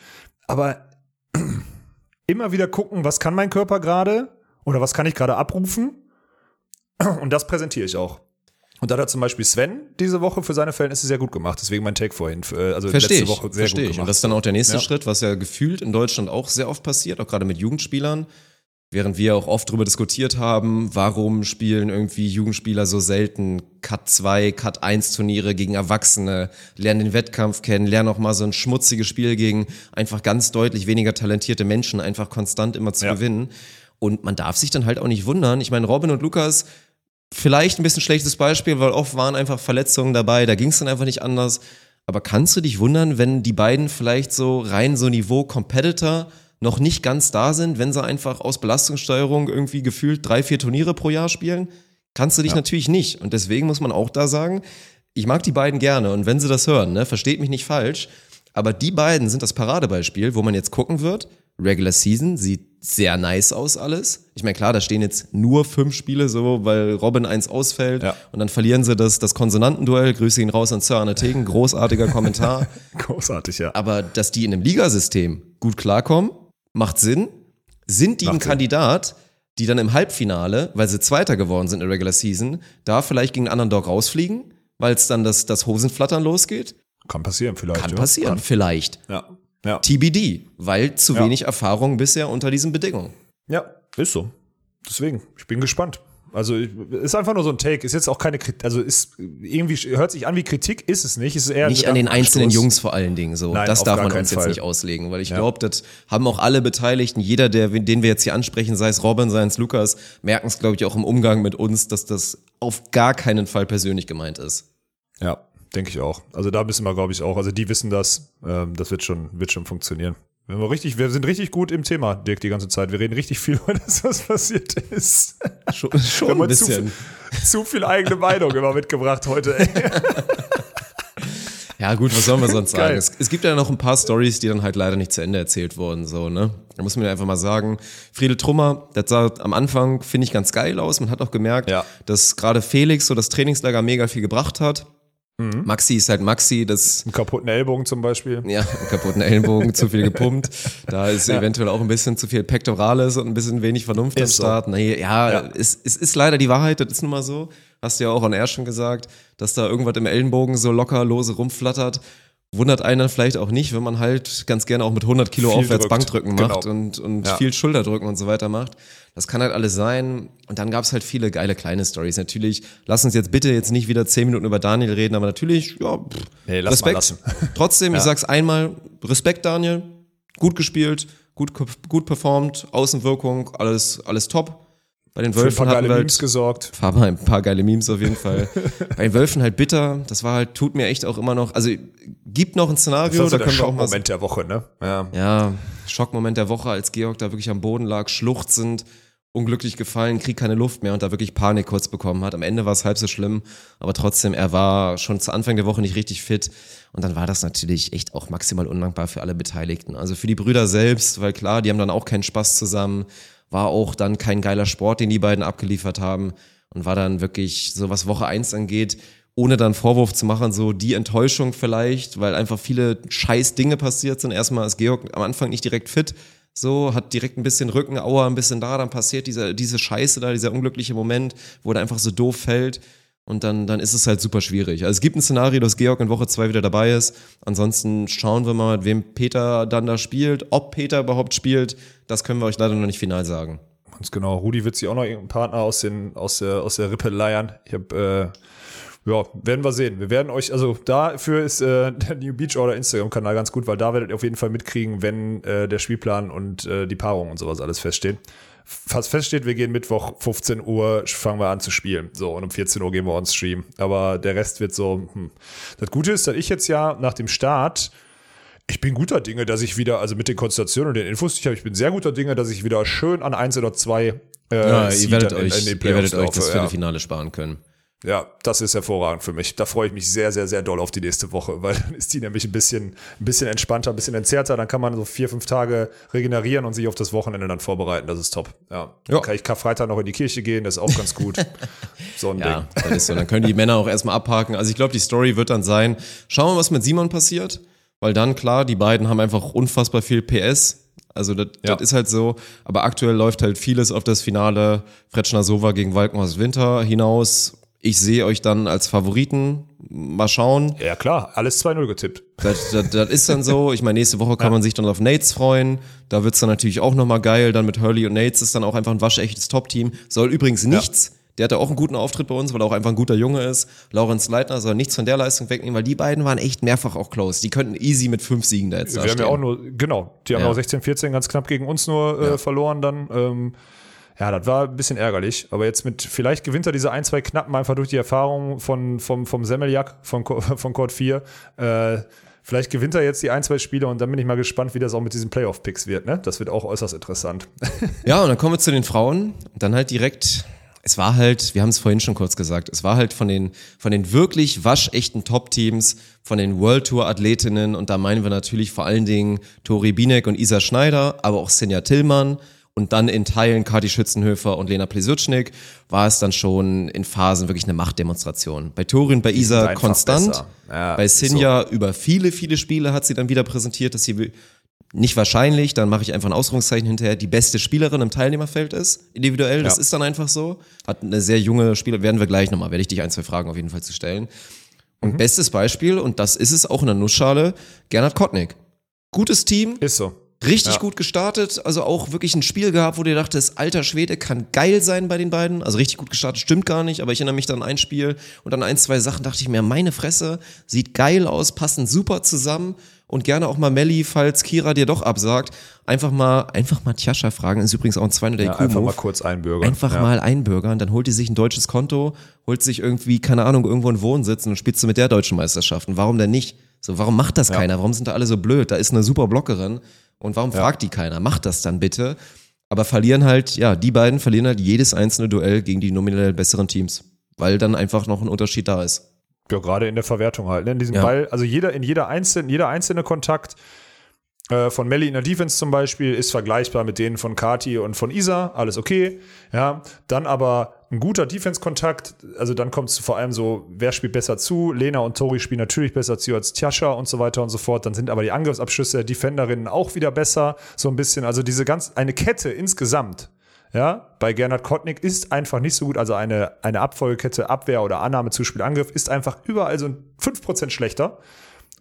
Aber immer wieder gucken, was kann mein Körper gerade oder was kann ich gerade abrufen. Und das präsentiere ich auch. Und da hat zum Beispiel Sven diese Woche für seine Verhältnisse sehr gut gemacht. Deswegen mein Take vorhin. äh, Also Verstehe letzte ich, Woche sehr verstehe gut ich. gemacht. Und das ist dann auch der nächste Ja. Schritt, was ja gefühlt in Deutschland auch sehr oft passiert, auch gerade mit Jugendspielern. Während wir auch oft darüber diskutiert haben, warum spielen irgendwie Jugendspieler so selten Cut 2, Cut 1 Turniere gegen Erwachsene, lernen den Wettkampf kennen, lernen auch mal so ein schmutziges Spiel gegen einfach ganz deutlich weniger talentierte Menschen einfach konstant immer zu Ja. gewinnen. Und man darf sich dann halt auch nicht wundern. Ich meine, Robin und Lukas, vielleicht ein bisschen schlechtes Beispiel, weil oft waren einfach Verletzungen dabei, da ging es dann einfach nicht anders. Aber kannst du dich wundern, wenn die beiden vielleicht so rein so Niveau Competitor noch nicht ganz da sind, wenn sie einfach aus Belastungssteuerung irgendwie gefühlt drei, vier Turniere pro Jahr spielen? Kannst du dich natürlich nicht. Und deswegen muss man auch da sagen, ich mag die beiden gerne. Und wenn sie das hören, ne, versteht mich nicht falsch, aber die beiden sind das Paradebeispiel, wo man jetzt gucken wird. Regular Season sieht sehr nice aus alles. Ich meine, klar, da stehen jetzt nur fünf Spiele so, weil Robin eins ausfällt Ja. und dann verlieren sie das, das Konsonantenduell. Grüße ihn raus an Sir Arne Tegen. Großartiger Kommentar. Großartig, ja. Aber dass die in einem Ligasystem gut klarkommen, macht Sinn. Sind die ein Sinn. Kandidat, die dann im Halbfinale, weil sie Zweiter geworden sind in der Regular Season, da vielleicht gegen einen Underdog rausfliegen, weil es dann das, das Hosenflattern losgeht? Kann passieren vielleicht. Kann ja. passieren, vielleicht. Ja. Ja. TBD, weil zu Ja. wenig Erfahrung bisher unter diesen Bedingungen. ja, ist so. Deswegen, ich bin gespannt. Also ist einfach nur so ein Take. Ist jetzt auch keine Kritik. Also ist irgendwie hört sich an wie Kritik, ist es nicht. Ist eher Nicht an den einzelnen Gedankenanstoß. Jungs vor allen Dingen so. Nein, das darf man uns jetzt Fall. nicht auslegen, weil ich glaube, das haben auch alle Beteiligten, jeder, der, den wir jetzt hier ansprechen, sei es Robin, sei es Lukas, merken es, glaube ich, auch im Umgang mit uns, dass das auf gar keinen Fall persönlich gemeint ist. Ja, denke ich auch. Also da müssen wir, glaube ich, auch. Also die wissen das. Ähm, das wird schon, wird schon funktionieren. Wir, haben richtig, wir sind richtig gut im Thema, Dirk, die ganze Zeit. Wir reden richtig viel über das, was passiert ist. Schon, Wir schon haben ein zu, bisschen. viel- zu viel eigene Meinung immer mitgebracht heute. Ey. Ja, gut, was sollen wir sonst sagen? Es, es gibt ja noch ein paar Stories, die dann halt leider nicht zu Ende erzählt wurden, so, ne? Da muss man ja einfach mal sagen, Friedel Trummer, das sah am Anfang, finde ich, ganz geil aus. Man hat auch gemerkt, Ja. dass gerade Felix so das Trainingslager mega viel gebracht hat. Mhm. Maxi ist halt Maxi, das Einen kaputten Ellbogen zum Beispiel. ja, einen kaputten Ellenbogen, zu viel gepumpt. Da ist eventuell auch ein bisschen zu viel Pektorales und ein bisschen wenig Vernunft am Ist so. Start. Nee, ja, Ja. Es, es ist leider die Wahrheit, das ist nun mal so. Hast du ja auch on air schon gesagt, dass da irgendwas im Ellenbogen so locker lose rumflattert. Wundert einen dann vielleicht auch nicht, wenn man halt ganz gerne auch mit 100 Kilo Viel aufwärts drückt. Bankdrücken macht Genau. und, und Ja. viel Schulterdrücken und so weiter macht. Das kann halt alles sein. Und dann gab's halt viele geile kleine Stories. Natürlich, lass uns jetzt bitte jetzt nicht wieder 10 Minuten über Daniel reden, aber natürlich, ja, pff, mal Respekt. lassen. Trotzdem, ich sag's einmal, Respekt, Daniel. Gut gespielt, gut, gut performt, Außenwirkung, alles, alles top. Bei den Für ein Wölfen paar geile wir Memes halt, gesorgt. Fahr mal ein paar geile Memes auf jeden Fall. Bei den Wölfen halt bitter. Das war halt, tut mir echt auch immer noch, also gibt noch ein Das Szenario, war so da der können wir auch mal Schockmoment der Woche, ne? Ja. ja, Schockmoment der Woche, als Georg da wirklich am Boden lag, schluchzend, unglücklich gefallen, kriegt keine Luft mehr und da wirklich Panik kurz bekommen hat. Am Ende war es halb so schlimm, aber trotzdem, er war schon zu Anfang der Woche nicht richtig fit und dann war das natürlich echt auch maximal undankbar für alle Beteiligten. Also für die Brüder selbst, weil klar, die haben dann auch keinen Spaß zusammen, war auch dann kein geiler Sport, den die beiden abgeliefert haben und war dann wirklich, so was Woche eins angeht, ohne dann Vorwurf zu machen, so die Enttäuschung vielleicht, weil einfach viele scheiß Dinge passiert sind. Erstmal ist Georg am Anfang nicht direkt fit, so, hat direkt ein bisschen Rückenauer, ein bisschen da, dann passiert diese, diese Scheiße da, dieser unglückliche Moment, wo er einfach so doof fällt. Und dann, dann ist es halt super schwierig. Also es gibt ein Szenario, dass Georg in Woche zwei wieder dabei ist. Ansonsten schauen wir mal, mit wem Peter dann da spielt. Ob Peter überhaupt spielt, das können wir euch leider noch nicht final sagen. Ganz genau. Rudi wird sich auch noch irgendeinen Partner aus, den, aus, der, aus der Rippe leiern. Ich habe, äh, ja, werden wir sehen. Wir werden euch, also dafür ist äh, der New Beach Order Instagram-Kanal ganz gut, weil da werdet ihr auf jeden Fall mitkriegen, wenn äh, der Spielplan und äh, die Paarung und sowas alles feststehen. Was feststeht, wir gehen Mittwoch 15 Uhr, fangen wir an zu spielen. So, und um 14 Uhr gehen wir on Stream. Aber der Rest wird so, hm. Das Gute ist, dass ich jetzt ja nach dem Start ich bin guter Dinge, dass ich wieder, also mit den Konstellationen und den Infos, die ich habe, ich bin sehr guter Dinge, dass ich wieder schön an eins oder zwei äh, Ja, ihr werdet euch, ihr werdet euch das laufe, ja. Viertelfinale sparen können. Ja, das ist hervorragend für mich. Da freue ich mich sehr, sehr, sehr doll auf die nächste Woche, weil dann ist die nämlich ein bisschen, ein bisschen entspannter, ein bisschen entzerrter. Dann kann man so vier, fünf Tage regenerieren und sich auf das Wochenende dann vorbereiten. Das ist top. Ja. Dann kann ich Karfreitag noch in die Kirche gehen, das ist auch ganz gut. so ein Ja, Ding. das ist so. Dann können die Männer auch erstmal abhaken. Also ich glaube, die Story wird dann sein, schauen wir mal, was mit Simon passiert. Weil dann, klar, die beiden haben einfach unfassbar viel PS. Also das, Ja. das ist halt so. Aber aktuell läuft halt vieles auf das Finale Fretschner Sova gegen Walkenhorst Winter hinaus. Ich sehe euch dann als Favoriten. Mal schauen. Ja, klar, alles 2-0 getippt. Das, das, das ist dann so. Ich meine, nächste Woche kann man sich dann auf Nates freuen. Da wird's dann natürlich auch nochmal geil. Dann mit Hurley und Nates ist dann auch einfach ein waschechtes Top-Team. Soll übrigens nichts. Der hatte auch einen guten Auftritt bei uns, weil er auch einfach ein guter Junge ist. Lawrence Leitner soll nichts von der Leistung wegnehmen, weil die beiden waren echt mehrfach auch close. Die könnten easy mit fünf Siegen da jetzt Wir haben ja auch nur, genau, die haben Ja. auch 16, 14 ganz knapp gegen uns nur äh, verloren dann. Ähm, ja, das war ein bisschen ärgerlich. Aber jetzt mit, vielleicht gewinnt er diese ein, zwei Knappen einfach durch die Erfahrung von, vom, vom Semmeljak, von, von Court 4. Äh, vielleicht gewinnt er jetzt die ein, zwei Spiele und dann bin ich mal gespannt, wie das auch mit diesen Playoff-Picks wird. Ne? Das wird auch äußerst interessant. Ja, und dann kommen wir zu den Frauen. Dann halt direkt, es war halt, wir haben es vorhin schon kurz gesagt, es war halt von den, von den wirklich waschechten Top-Teams, von den World Tour Athletinnen und da meinen wir natürlich vor allen Dingen Tori Binek und Isa Schneider, aber auch Senja Tillmann und dann in Teilen Kati Schützenhöfer und Lena Plesutschnik war es dann schon in Phasen wirklich eine Machtdemonstration. Bei Tori und bei Isa konstant. Ja, bei ist so. Sinja über viele, viele Spiele hat sie dann wieder präsentiert, dass sie nicht wahrscheinlich, dann mache ich einfach ein Ausrufungszeichen hinterher, die beste Spielerin im Teilnehmerfeld ist, individuell, das Ja. ist dann einfach so. Hat eine sehr junge Spieler, werden wir gleich nochmal, werde ich dich ein, zwei Fragen auf jeden Fall zu stellen. Und Mhm. bestes Beispiel, und das ist es auch in der Nussschale, Gernot Kottnick. Gutes Team, Ist so. Richtig Ja. gut gestartet, also auch wirklich ein Spiel gehabt, wo du dachtest, alter Schwede, kann geil sein bei den beiden. Also richtig gut gestartet, stimmt gar nicht, aber ich erinnere mich dann an ein Spiel und an ein, zwei Sachen dachte ich mir, meine Fresse, sieht geil aus, passen super zusammen und gerne auch mal Melli, falls Kira dir doch absagt, einfach mal, einfach mal Tjascha fragen, ist übrigens auch ein 200 Ja, einfach mal kurz einbürgern. Einfach ja. mal einbürgern, dann holt die sich ein deutsches Konto, holt sich irgendwie, keine Ahnung, irgendwo einen Wohnsitz und dann spielst du mit der deutschen Meisterschaft. Und warum denn nicht? So, warum macht das keiner? Warum sind da alle so blöd? Da ist eine super Blockerin Und warum fragt die keiner? Macht das dann bitte. Aber verlieren halt, ja, die beiden verlieren halt jedes einzelne Duell gegen die nominell besseren Teams. Weil dann einfach noch ein Unterschied da ist. Ja, gerade in der Verwertung halt. Ne? In diesem Ja. Ball, also jeder, in jeder einzelnen, jeder einzelne Kontakt äh, von Melly in der Defense zum Beispiel ist vergleichbar mit denen von Kati und von Isa. Alles okay. Ja, dann aber ein guter Defense-Kontakt. Also dann kommt es vor allem so, wer spielt besser zu? Lena und Tori spielen natürlich besser zu als Tjascha und so weiter und so fort. Dann sind aber die Angriffsabschlüsse der Defenderinnen auch wieder besser. So ein bisschen. Also diese ganz, eine Kette insgesamt. Ja, bei Gernot Kottnick ist einfach nicht so gut. Also eine, eine Abfolgekette, Abwehr oder Annahme, Zuspiel, Angriff ist einfach überall so ein 5% schlechter.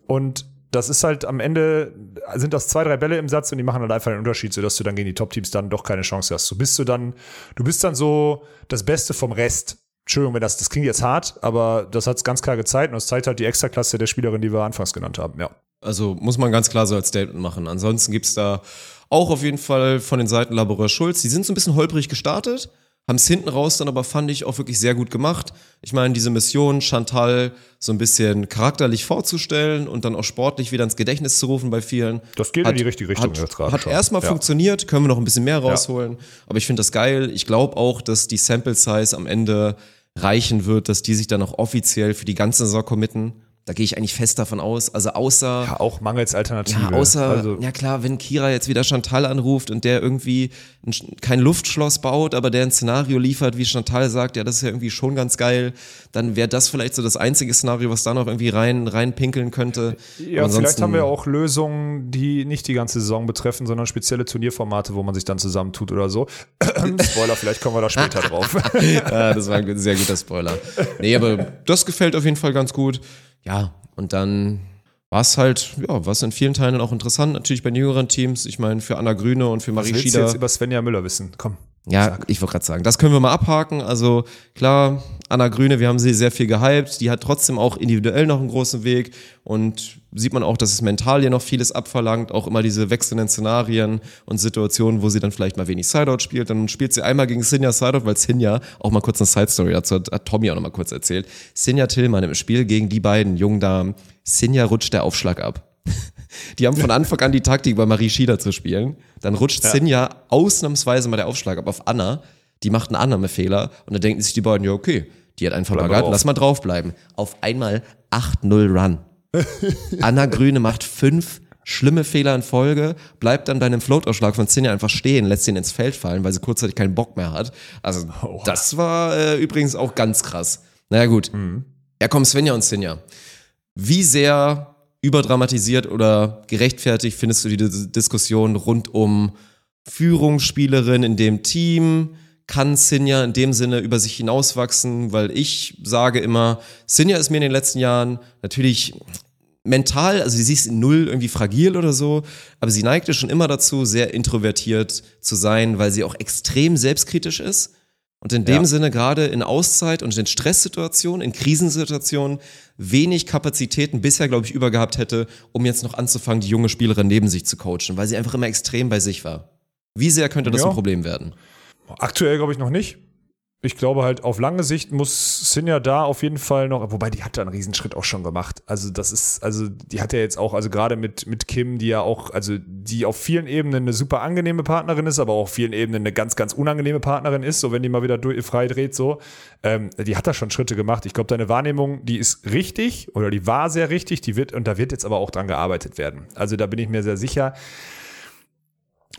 Und das ist halt am Ende, sind das zwei, drei Bälle im Satz und die machen halt einfach den Unterschied, sodass du dann gegen die Top-Teams dann doch keine Chance hast. Du bist du dann, du bist dann so das Beste vom Rest. Entschuldigung, wenn das, das klingt jetzt hart, aber das hat es ganz klar gezeigt und es zeigt halt die Extraklasse der Spielerin, die wir anfangs genannt haben, ja. Also muss man ganz klar so als Statement machen. Ansonsten gibt's da auch auf jeden Fall von den Seiten Laborer Schulz. Die sind so ein bisschen holprig gestartet, haben es hinten raus dann aber, fand ich, auch wirklich sehr gut gemacht. Ich meine, diese Mission, Chantal so ein bisschen charakterlich vorzustellen und dann auch sportlich wieder ins Gedächtnis zu rufen bei vielen. Das geht in die richtige Richtung Hat, jetzt gerade hat schon. erstmal Ja. funktioniert, können wir noch ein bisschen mehr rausholen. Aber ich finde das geil. Ich glaube auch, dass die Sample Size am Ende reichen wird, dass die sich dann auch offiziell für die ganze Saison committen. Da gehe ich eigentlich fest davon aus. Also außer Ja, auch mangels Alternative. ja, außer, also, ja klar, wenn Kira jetzt wieder Chantal anruft und der irgendwie ein, kein Luftschloss baut, aber der ein Szenario liefert, wie Chantal sagt, ja, das ist ja irgendwie schon ganz geil, dann wäre das vielleicht so das einzige Szenario, was da noch irgendwie rein, reinpinkeln könnte. Ja, vielleicht haben wir auch Lösungen, die nicht die ganze Saison betreffen, sondern spezielle Turnierformate, wo man sich dann zusammentut oder so. Spoiler, vielleicht kommen wir da später drauf. ja, das war ein sehr guter Spoiler. Nee, aber das gefällt auf jeden Fall ganz gut. Ja, und dann war es halt, ja, was in vielen Teilen auch interessant, natürlich bei den jüngeren Teams. Ich meine, für Anna Grüne und für Was Marie willst du Schieder. jetzt über Svenja Müller wissen? Komm. Ja, ich wollte gerade sagen, das können wir mal abhaken. Also klar, Anna Grüne, wir haben sie sehr viel gehypt. Die hat trotzdem auch individuell noch einen großen Weg und sieht man auch, dass es mental hier noch vieles abverlangt. Auch immer diese wechselnden Szenarien und Situationen, wo sie dann vielleicht mal wenig Sideout spielt. Dann spielt sie einmal gegen Sinja Sideout, weil Sinja, auch mal kurz eine Side-Story dazu hat, hat Tommy auch noch mal kurz erzählt. Sinja Tillmann im Spiel gegen die beiden jungen Damen. Sinja rutscht der Aufschlag ab. Die haben von Anfang an die Taktik, bei Marie Schieder zu spielen. Dann rutscht Sinja ausnahmsweise mal der Aufschlag ab auf Anna. Die macht einen Annahmefehler und dann denken sich die beiden, ja, okay, die hat einfach Bleib Bagat, drauf. lass mal draufbleiben. Auf einmal 8-0 Run. Anna Grüne macht fünf schlimme Fehler in Folge, bleibt dann bei einem Float-Ausschlag von Sinja einfach stehen, lässt ihn ins Feld fallen, weil sie kurzzeitig keinen Bock mehr hat. Also, das war äh, übrigens auch ganz krass. Naja, gut. Ja, komm, Svenja und Sinja. Wie sehr überdramatisiert oder gerechtfertigt findest du die Dis- Diskussion rund um Führungsspielerin in dem Team? Kann Sinja in dem Sinne über sich hinauswachsen? Weil ich sage immer, Sinja ist mir in den letzten Jahren natürlich mental, also sie ist null irgendwie fragil oder so, aber sie neigte schon immer dazu, sehr introvertiert zu sein, weil sie auch extrem selbstkritisch ist. Und in dem Ja. Sinne gerade in Auszeit und in Stresssituationen, in Krisensituationen wenig Kapazitäten bisher, glaube ich, übergehabt hätte, um jetzt noch anzufangen, die junge Spielerin neben sich zu coachen, weil sie einfach immer extrem bei sich war. Wie sehr könnte das Ja. ein Problem werden? Aktuell glaube ich noch nicht. Ich glaube halt, auf lange Sicht muss Sinja da auf jeden Fall noch, wobei die hat da einen Riesenschritt auch schon gemacht. Also das ist, also die hat ja jetzt auch, also gerade mit, mit Kim, die ja auch, also die auf vielen Ebenen eine super angenehme Partnerin ist, aber auch auf vielen Ebenen eine ganz, ganz unangenehme Partnerin ist, so wenn die mal wieder durch, frei dreht, so. Ähm, die hat da schon Schritte gemacht. Ich glaube, deine Wahrnehmung, die ist richtig oder die war sehr richtig, die wird, und da wird jetzt aber auch dran gearbeitet werden. Also da bin ich mir sehr sicher.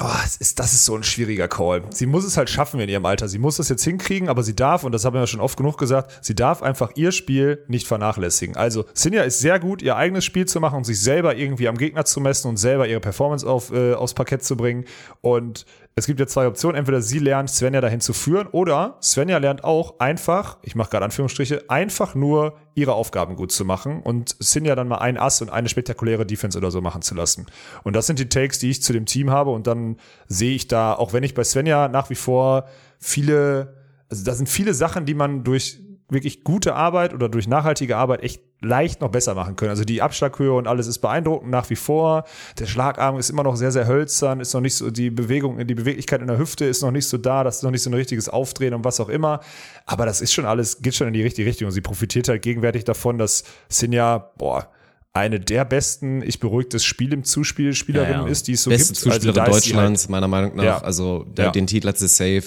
Oh, es ist, das ist so ein schwieriger Call. Sie muss es halt schaffen in ihrem Alter. Sie muss es jetzt hinkriegen, aber sie darf, und das haben wir ja schon oft genug gesagt, sie darf einfach ihr Spiel nicht vernachlässigen. Also, Sinja ist sehr gut, ihr eigenes Spiel zu machen und sich selber irgendwie am Gegner zu messen und selber ihre Performance auf, äh, aufs Parkett zu bringen. Und es gibt ja zwei Optionen. Entweder sie lernt, Svenja dahin zu führen, oder Svenja lernt auch einfach, ich mache gerade Anführungsstriche, einfach nur ihre Aufgaben gut zu machen und Sinja dann mal ein Ass und eine spektakuläre Defense oder so machen zu lassen. Und das sind die Takes, die ich zu dem Team habe. Und dann sehe ich da, auch wenn ich bei Svenja nach wie vor viele, also da sind viele Sachen, die man durch wirklich gute Arbeit oder durch nachhaltige Arbeit echt leicht noch besser machen können. Also die Abschlaghöhe und alles ist beeindruckend nach wie vor. Der Schlagarm ist immer noch sehr, sehr hölzern, ist noch nicht so, die Bewegung, die Beweglichkeit in der Hüfte ist noch nicht so da, das ist noch nicht so ein richtiges Aufdrehen und was auch immer. Aber das ist schon alles, geht schon in die richtige Richtung. Und sie profitiert halt gegenwärtig davon, dass Sinja, boah, eine der besten, ich beruhigt das Spiel im Zuspiel Spielerinnen Ja, ja. ist, die es so Beste gibt. Also Zuspielerin sie Deutschlands, meiner Meinung nach. Ja. Also der, den Titel hat sie safe.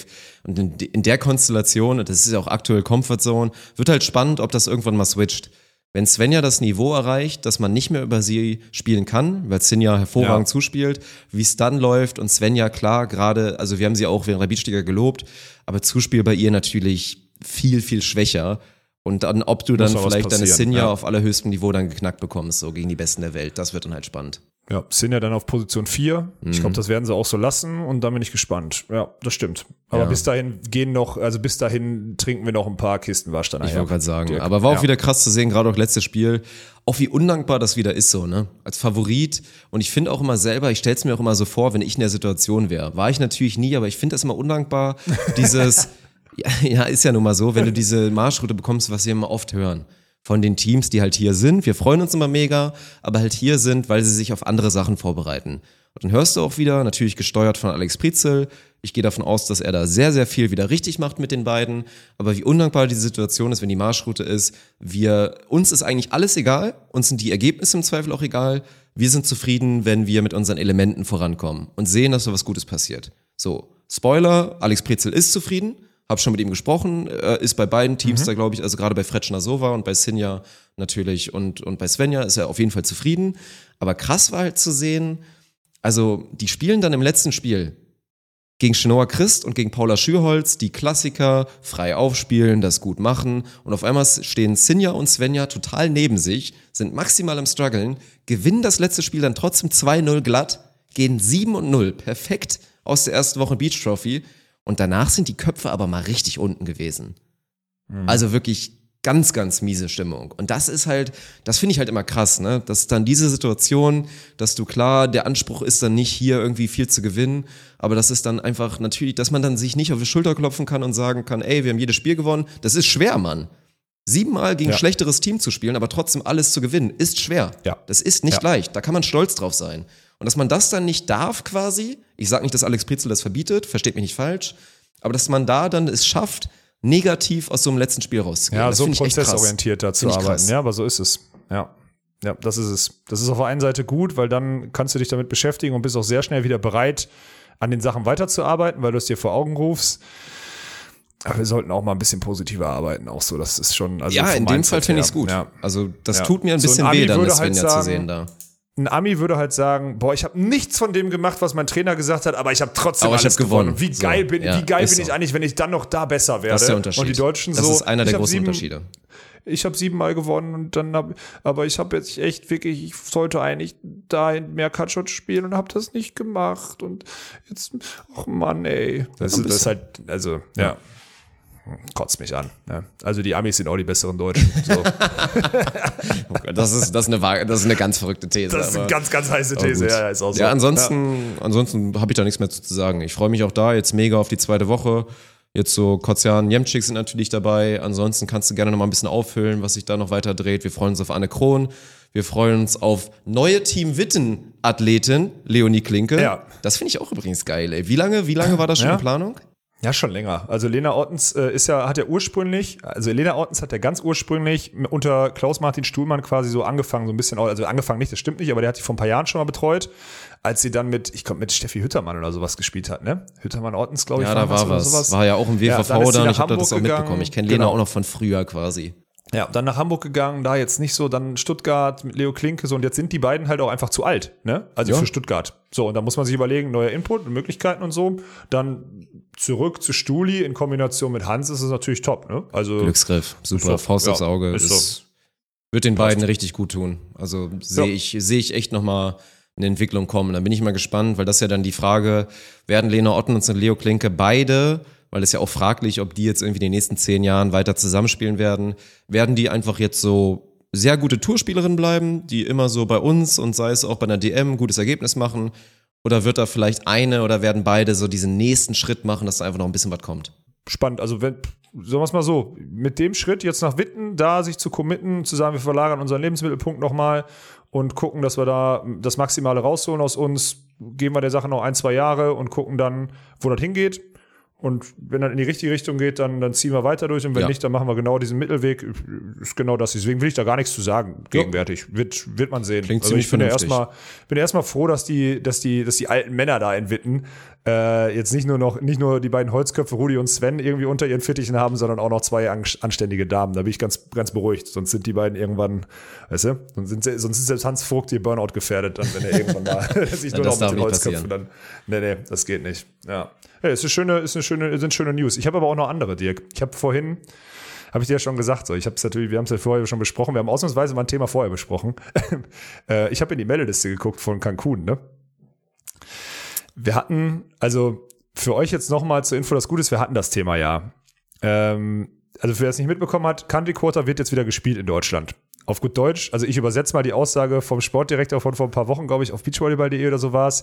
Und in, in der Konstellation, und das ist ja auch aktuell Comfort Zone, wird halt spannend, ob das irgendwann mal switcht. Wenn Svenja das Niveau erreicht, dass man nicht mehr über sie spielen kann, weil Sinja hervorragend Ja. zuspielt, wie es dann läuft und Svenja klar gerade, also wir haben sie auch während der Beatstiger gelobt, aber Zuspiel bei ihr natürlich viel, viel schwächer. Und dann, ob du dann noch was vielleicht deine Sinja ja. auf allerhöchstem Niveau dann geknackt bekommst, so gegen die Besten der Welt, das wird dann halt spannend. Ja, sind ja dann auf Position 4. Mhm. Ich glaube, das werden sie auch so lassen und dann bin ich gespannt. Ja, das stimmt. Aber Ja. bis dahin gehen noch, also bis dahin trinken wir noch ein paar Kisten Wasch dann. Ich wollte gerade sagen. Dirk. Aber war auch Ja. wieder krass zu sehen, gerade auch letztes Spiel. Auch wie undankbar das wieder ist so, ne? Als Favorit. Und ich finde auch immer selber, ich stell's mir auch immer so vor, wenn ich in der Situation wäre. War ich natürlich nie, aber ich finde das immer undankbar. Dieses, ja, ja, ist ja nun mal so, wenn du diese Marschroute bekommst, was wir immer oft hören. Von den Teams, die halt hier sind. Wir freuen uns immer mega, aber halt hier sind, weil sie sich auf andere Sachen vorbereiten. Und dann hörst du auch wieder, natürlich gesteuert von Alex Prizel. Ich gehe davon aus, dass er da sehr, sehr viel wieder richtig macht mit den beiden. Aber wie undankbar die Situation ist, wenn die Marschroute ist, wir, uns ist eigentlich alles egal. Uns sind die Ergebnisse im Zweifel auch egal. Wir sind zufrieden, wenn wir mit unseren Elementen vorankommen und sehen, dass da was Gutes passiert. So, Spoiler, Alex Prizel ist zufrieden. Hab schon mit ihm gesprochen, äh, ist bei beiden Teams da, glaube ich, also gerade bei Fretschner Sova und bei Sinja natürlich und, und bei Svenja ist er auf jeden Fall zufrieden. Aber krass war halt zu sehen, also die spielen dann im letzten Spiel gegen Chenoa Christ und gegen Paula Schürholz, die Klassiker frei aufspielen, das gut machen und auf einmal stehen Sinja und Svenja total neben sich, sind maximal am struggeln, gewinnen das letzte Spiel dann trotzdem 2-0 glatt, gehen 7 und 0, perfekt aus der ersten Woche Beach Trophy und danach sind die Köpfe aber mal richtig unten gewesen. Also wirklich ganz, ganz miese Stimmung. Und das ist halt, das finde ich halt immer krass, ne? Dass dann diese Situation, dass du klar, der Anspruch ist dann nicht hier irgendwie viel zu gewinnen, aber das ist dann einfach natürlich, dass man dann sich nicht auf die Schulter klopfen kann und sagen kann, ey, wir haben jedes Spiel gewonnen. Das ist schwer, Mann. Siebenmal gegen Ja. ein schlechteres Team zu spielen, aber trotzdem alles zu gewinnen, ist schwer. Ja. Das ist nicht Ja. leicht. Da kann man stolz drauf sein. Und dass man das dann nicht darf quasi, ich sage nicht, dass Alex Pritzel das verbietet, versteht mich nicht falsch, aber dass man da dann es schafft, negativ aus so einem letzten Spiel rauszugehen. Ja, das so prozessorientiert da zu Finde ich arbeiten. krass. Ja, aber so ist es. Ja. Ja, das ist es. Das ist auf der einen Seite gut, weil dann kannst du dich damit beschäftigen und bist auch sehr schnell wieder bereit, an den Sachen weiterzuarbeiten, weil du es dir vor Augen rufst. Aber wir sollten auch mal ein bisschen positiver arbeiten, auch so. Das ist schon. Also ja, in dem Fall finde ich es gut. Ja. Also das Ja. tut mir ein So ein bisschen Ami weh, dann das halt Svenja zu sehen da. Ein Ami würde halt sagen, boah, ich habe nichts von dem gemacht, was mein Trainer gesagt hat, aber ich habe trotzdem Aber ich alles hab gewonnen. Und wie So, geil bin, ja, wie geil bin ich so. eigentlich, wenn ich dann noch da besser werde? Das ist der Unterschied. Und die Deutschen das so. ist einer ich der großen sieben, Unterschiede. ich habe siebenmal gewonnen und dann hab, aber ich habe jetzt echt wirklich, ich sollte eigentlich da mehr Cutshot spielen und habe das nicht gemacht und jetzt, ach Mann, ey. Das, ist, das ist halt, also, ja. Kotzt mich an. Ja. Also die Amis sind auch die besseren Deutschen. So. Das ist, das ist, eine, das ist eine ganz verrückte These. Das ist eine ganz, ganz heiße These. Ja, ist auch so. Ja, ansonsten, ansonsten habe ich da nichts mehr zu zu sagen. Ich freue mich auch da jetzt mega auf die zweite Woche. Jetzt so Kotzian, Jemczyk sind natürlich dabei. Ansonsten kannst du gerne noch mal ein bisschen auffüllen, was sich da noch weiter dreht. Wir freuen uns auf Anne Krohn. Wir freuen uns auf neue Team Witten Athletin Leonie Klinke. Ja. Das finde ich auch übrigens geil. Ey. Wie lange, wie lange war das schon Ja. in Planung? Ja, schon länger. Also Lena Ortens äh, ist ja, hat ja ursprünglich, also Lena Ortens hat ja ganz ursprünglich unter Klaus-Martin Stuhlmann quasi so angefangen, so ein bisschen, also angefangen nicht, das stimmt nicht, aber der hat die vor ein paar Jahren schon mal betreut, als sie dann mit, ich glaube, mit Steffi Hüttermann oder sowas gespielt hat, ne? Hüttermann Ortens, glaube ich. Ja, da war was. War ja auch im Ja, WVV dann ist sie da. nach Ich habe das auch Hamburg mitbekommen. gegangen. Ich kenne Lena Genau. auch noch von früher quasi. Ja, dann nach Hamburg gegangen, da jetzt nicht so, dann Stuttgart mit Leo Klinke so und jetzt sind die beiden halt auch einfach zu alt, ne? Also Ja. für Stuttgart. So, und da muss man sich überlegen, neuer Input und Möglichkeiten und so. Dann zurück zu Stuli in Kombination mit Hans ist es natürlich top, ne? Also Glücksgriff. Super. so. Faust Ja, aufs Auge. ist Ist so. Wird den Passt. beiden richtig gut tun. Also sehe Ja. ich, sehe ich echt nochmal eine Entwicklung kommen. Da bin ich mal gespannt, weil das ist ja dann die Frage, werden Lena Otten und Leo Klinke beide, weil es ja auch fraglich, ob die jetzt irgendwie in den nächsten zehn Jahren weiter zusammenspielen werden, werden die einfach jetzt so sehr gute Tourspielerinnen bleiben, die immer so bei uns und sei es auch bei einer DM ein gutes Ergebnis machen? Oder wird da vielleicht eine oder werden beide so diesen nächsten Schritt machen, dass da einfach noch ein bisschen was kommt? spannend. Also wenn, sagen wir es mal so, mit dem Schritt jetzt nach Witten, da sich zu committen, zu sagen, wir verlagern unseren Lebensmittelpunkt nochmal und gucken, dass wir da das Maximale rausholen aus uns, geben wir der Sache noch ein, zwei Jahre und gucken dann, wo das hingeht. Und wenn dann in die richtige Richtung geht, dann, dann ziehen wir weiter durch. Und wenn Ja. nicht, dann machen wir genau diesen Mittelweg. Ist genau das. Deswegen will ich da gar nichts zu sagen, gegenwärtig. Wird, wird man sehen. Klingt also ich bin ja erstmal, bin ja erstmal froh, dass die, dass die, dass die alten Männer da in Witten äh, jetzt nicht nur noch, nicht nur die beiden Holzköpfe, Rudi und Sven, irgendwie unter ihren Fittichen haben, sondern auch noch zwei an, anständige Damen. Da bin ich ganz, ganz beruhigt. Sonst sind die beiden irgendwann, weißt du, sonst, sind, sonst ist selbst Hans Vogt hier Burnout gefährdet, dann, wenn er irgendwann mal sich nur noch mit den Holzköpfen dann. Nee, nee, das geht nicht. Ja. Ja ist eine schöne, ist eine schöne, sind schöne News. Ich habe aber auch noch andere, Dirk. Ich habe vorhin, habe ich dir ja schon gesagt, so, ich habe es natürlich, wir haben es ja vorher schon besprochen, wir haben ausnahmsweise mal ein Thema vorher besprochen. äh, ich habe in die Meldeliste geguckt von Cancun, ne? Wir hatten, also für euch jetzt nochmal zur Info, das Gute ist, wir hatten das Thema ja. Ähm, also wer es nicht mitbekommen hat, Country Quarter wird jetzt wieder gespielt in Deutschland. Auf gut Deutsch, also ich übersetze mal die Aussage vom Sportdirektor von vor ein paar Wochen, glaube ich, auf beachvolleyball.de oder so war es.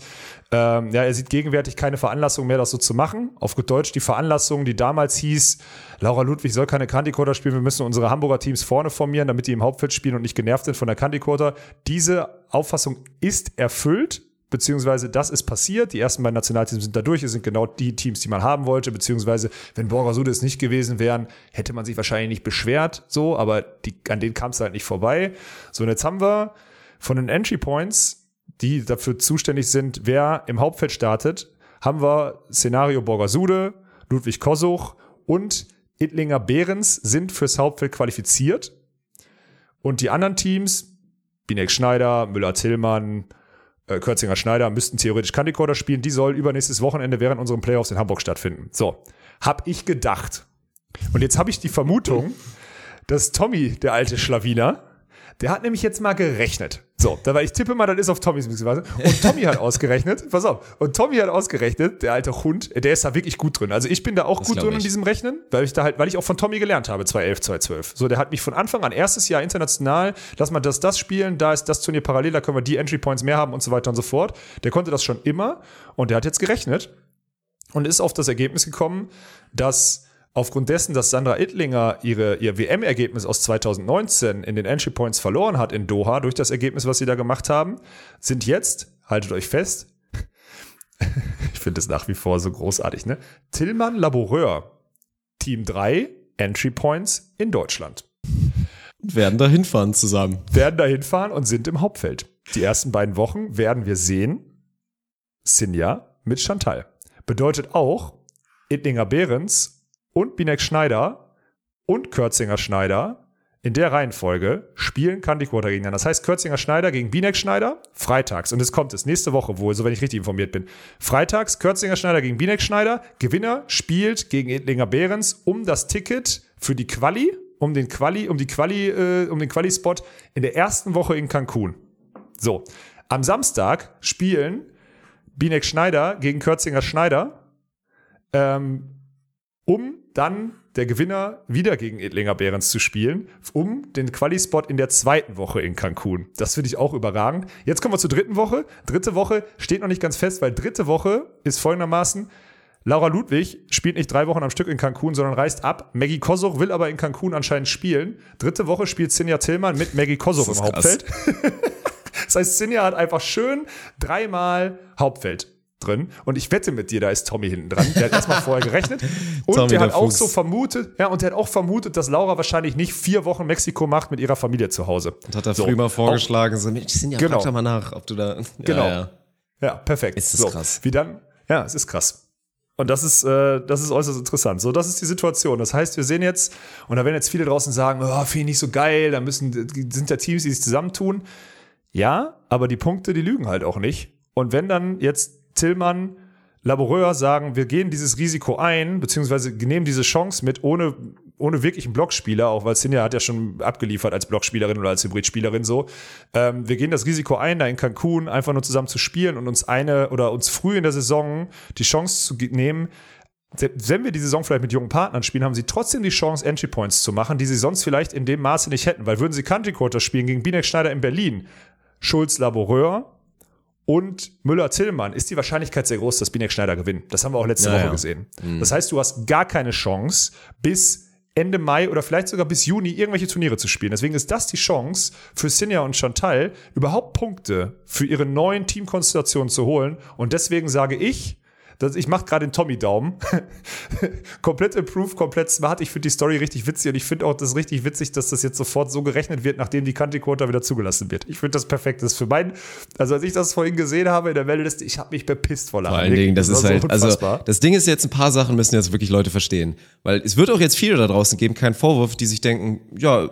Ähm, ja, er sieht gegenwärtig keine Veranlassung mehr, das so zu machen. Auf gut Deutsch, die Veranlassung, die damals hieß, Laura Ludwig soll keine Quarter spielen, wir müssen unsere Hamburger Teams vorne formieren, damit die im Hauptfeld spielen und nicht genervt sind von der Quarter. Diese Auffassung ist erfüllt beziehungsweise das ist passiert. Die ersten beiden Nationalteams sind da durch. Es sind genau die Teams, die man haben wollte, beziehungsweise wenn Borgasude es nicht gewesen wären, hätte man sich wahrscheinlich nicht beschwert, so, aber die, an denen kam es halt nicht vorbei. So, und jetzt haben wir von den Entry Points, die dafür zuständig sind, wer im Hauptfeld startet, haben wir Szenario Borgasude, Ludwig Kosuch und Ittlinger Behrens sind fürs Hauptfeld qualifiziert. Und die anderen Teams, Binek Schneider, Müller-Tillmann, äh, Kürzinger Schneider müssten theoretisch Candicorder spielen. Die soll übernächstes Wochenende während unseren Playoffs in Hamburg stattfinden. So, hab ich gedacht. Und jetzt habe ich die Vermutung, dass Tommy, der alte Schlawiner, der hat nämlich jetzt mal gerechnet. So, da war ich tippe mal, das ist auf Tommys Mixweise. Und Tommy hat ausgerechnet, pass auf, und Tommy hat ausgerechnet, der alte Hund, der ist da wirklich gut drin. Also ich bin da auch gut glaub drin in ich. diesem Rechnen, weil ich da halt, weil ich auch von Tommy gelernt habe, 2011, 2012. So, der hat mich von Anfang an, erstes Jahr international, lass mal das, das spielen, da ist das Turnier parallel, da können wir die Entry Points mehr haben und so weiter und so fort. Der konnte das schon immer und der hat jetzt gerechnet und ist auf das Ergebnis gekommen, dass aufgrund dessen, dass Sandra Ittlinger ihre, ihr WM-Ergebnis aus 2019 in den Entry Points verloren hat in Doha durch das Ergebnis, was sie da gemacht haben, sind jetzt, haltet euch fest, ich finde es nach wie vor so großartig, ne? Tillmann Laboureur, Team 3, Entry Points in Deutschland. Und werden da hinfahren zusammen. Werden da hinfahren und sind im Hauptfeld. Die ersten beiden Wochen werden wir sehen, Sinja mit Chantal. Bedeutet auch, Ittlinger Behrens und Binek Schneider und Kürzinger Schneider in der Reihenfolge spielen Candy Quarter gegeneinander. Das heißt, Kürzinger Schneider gegen Binek Schneider freitags. Und es kommt es nächste Woche wohl, so wenn ich richtig informiert bin. Freitags Kürzinger Schneider gegen Binek Schneider. Gewinner spielt gegen Ittlinger Behrens um das Ticket für die Quali, um den Quali, um die Quali, äh, um den Quali-Spot in der ersten Woche in Cancun. So. Am Samstag spielen Binek Schneider gegen Kürzinger Schneider, ähm, um dann der Gewinner wieder gegen Edlinger Behrens zu spielen, um den Quali-Spot in der zweiten Woche in Cancun. Das finde ich auch überragend. Jetzt kommen wir zur dritten Woche. Dritte Woche steht noch nicht ganz fest, weil dritte Woche ist folgendermaßen, Laura Ludwig spielt nicht drei Wochen am Stück in Cancun, sondern reist ab. Maggie Kosoch will aber in Cancun anscheinend spielen. Dritte Woche spielt Sinja Tillmann mit Maggie Kosoch Das im krass. Hauptfeld. Das heißt, Sinja hat einfach schön dreimal Hauptfeld drin. Und ich wette mit dir, da ist Tommy hinten dran. Der hat erstmal vorher gerechnet. Und Tommy, der hat der auch Fuchs. so vermutet, ja, und der hat auch vermutet, dass Laura wahrscheinlich nicht vier Wochen Mexiko macht mit ihrer Familie zu Hause. Und hat er So. früh mal vorgeschlagen, so, Mensch, sind ja Genau. frag doch mal nach, ob du da. Ja, Genau. Ja. Ja, perfekt. Ist das so, krass. Wie dann? Ja, es ist krass. Und das ist, äh, das ist äußerst interessant. So, das ist die Situation. Das heißt, wir sehen jetzt, und da werden jetzt viele draußen sagen, oh, finde ich nicht so geil, da müssen, sind ja Teams, die sich zusammentun. Ja, aber die Punkte, die lügen halt auch nicht. Und wenn dann jetzt Tillmann, Laboureur sagen, wir gehen dieses Risiko ein, beziehungsweise nehmen diese Chance mit, ohne, ohne wirklichen Blockspieler, auch weil Sinja hat ja schon abgeliefert als Blockspielerin oder als Hybridspielerin so. Ähm, wir gehen das Risiko ein, da in Cancun einfach nur zusammen zu spielen und uns eine oder uns früh in der Saison die Chance zu nehmen, wenn wir die Saison vielleicht mit jungen Partnern spielen, haben sie trotzdem die Chance, Entry Points zu machen, die sie sonst vielleicht in dem Maße nicht hätten. Weil würden sie Country Quarter spielen gegen Binek Schneider in Berlin, Schulz Laboureur und Müller-Tillmann, ist die Wahrscheinlichkeit sehr groß, dass Binek Schneider gewinnt. Das haben wir auch letzte Ja, Woche ja. gesehen. Das heißt, du hast gar keine Chance, bis Ende Mai oder vielleicht sogar bis Juni irgendwelche Turniere zu spielen. Deswegen ist das die Chance für Sinja und Chantal, überhaupt Punkte für ihre neuen Teamkonstellationen zu holen. Und deswegen sage ich, Das, ich mache gerade den Tommy-Daumen. komplett improved, komplett smart. Ich finde die Story richtig witzig und ich finde auch das richtig witzig, dass das jetzt sofort so gerechnet wird, nachdem die Country Quota wieder zugelassen wird. Ich finde das perfekt. Das ist für meinen, also als ich das vorhin gesehen habe in der Meldliste, ich habe mich bepisst vor Vor allen Dingen, das, war ist halt, also unfassbar. das Ding ist jetzt, ein paar Sachen müssen jetzt wirklich Leute verstehen. Weil es wird auch jetzt viele da draußen geben, kein Vorwurf, die sich denken, ja,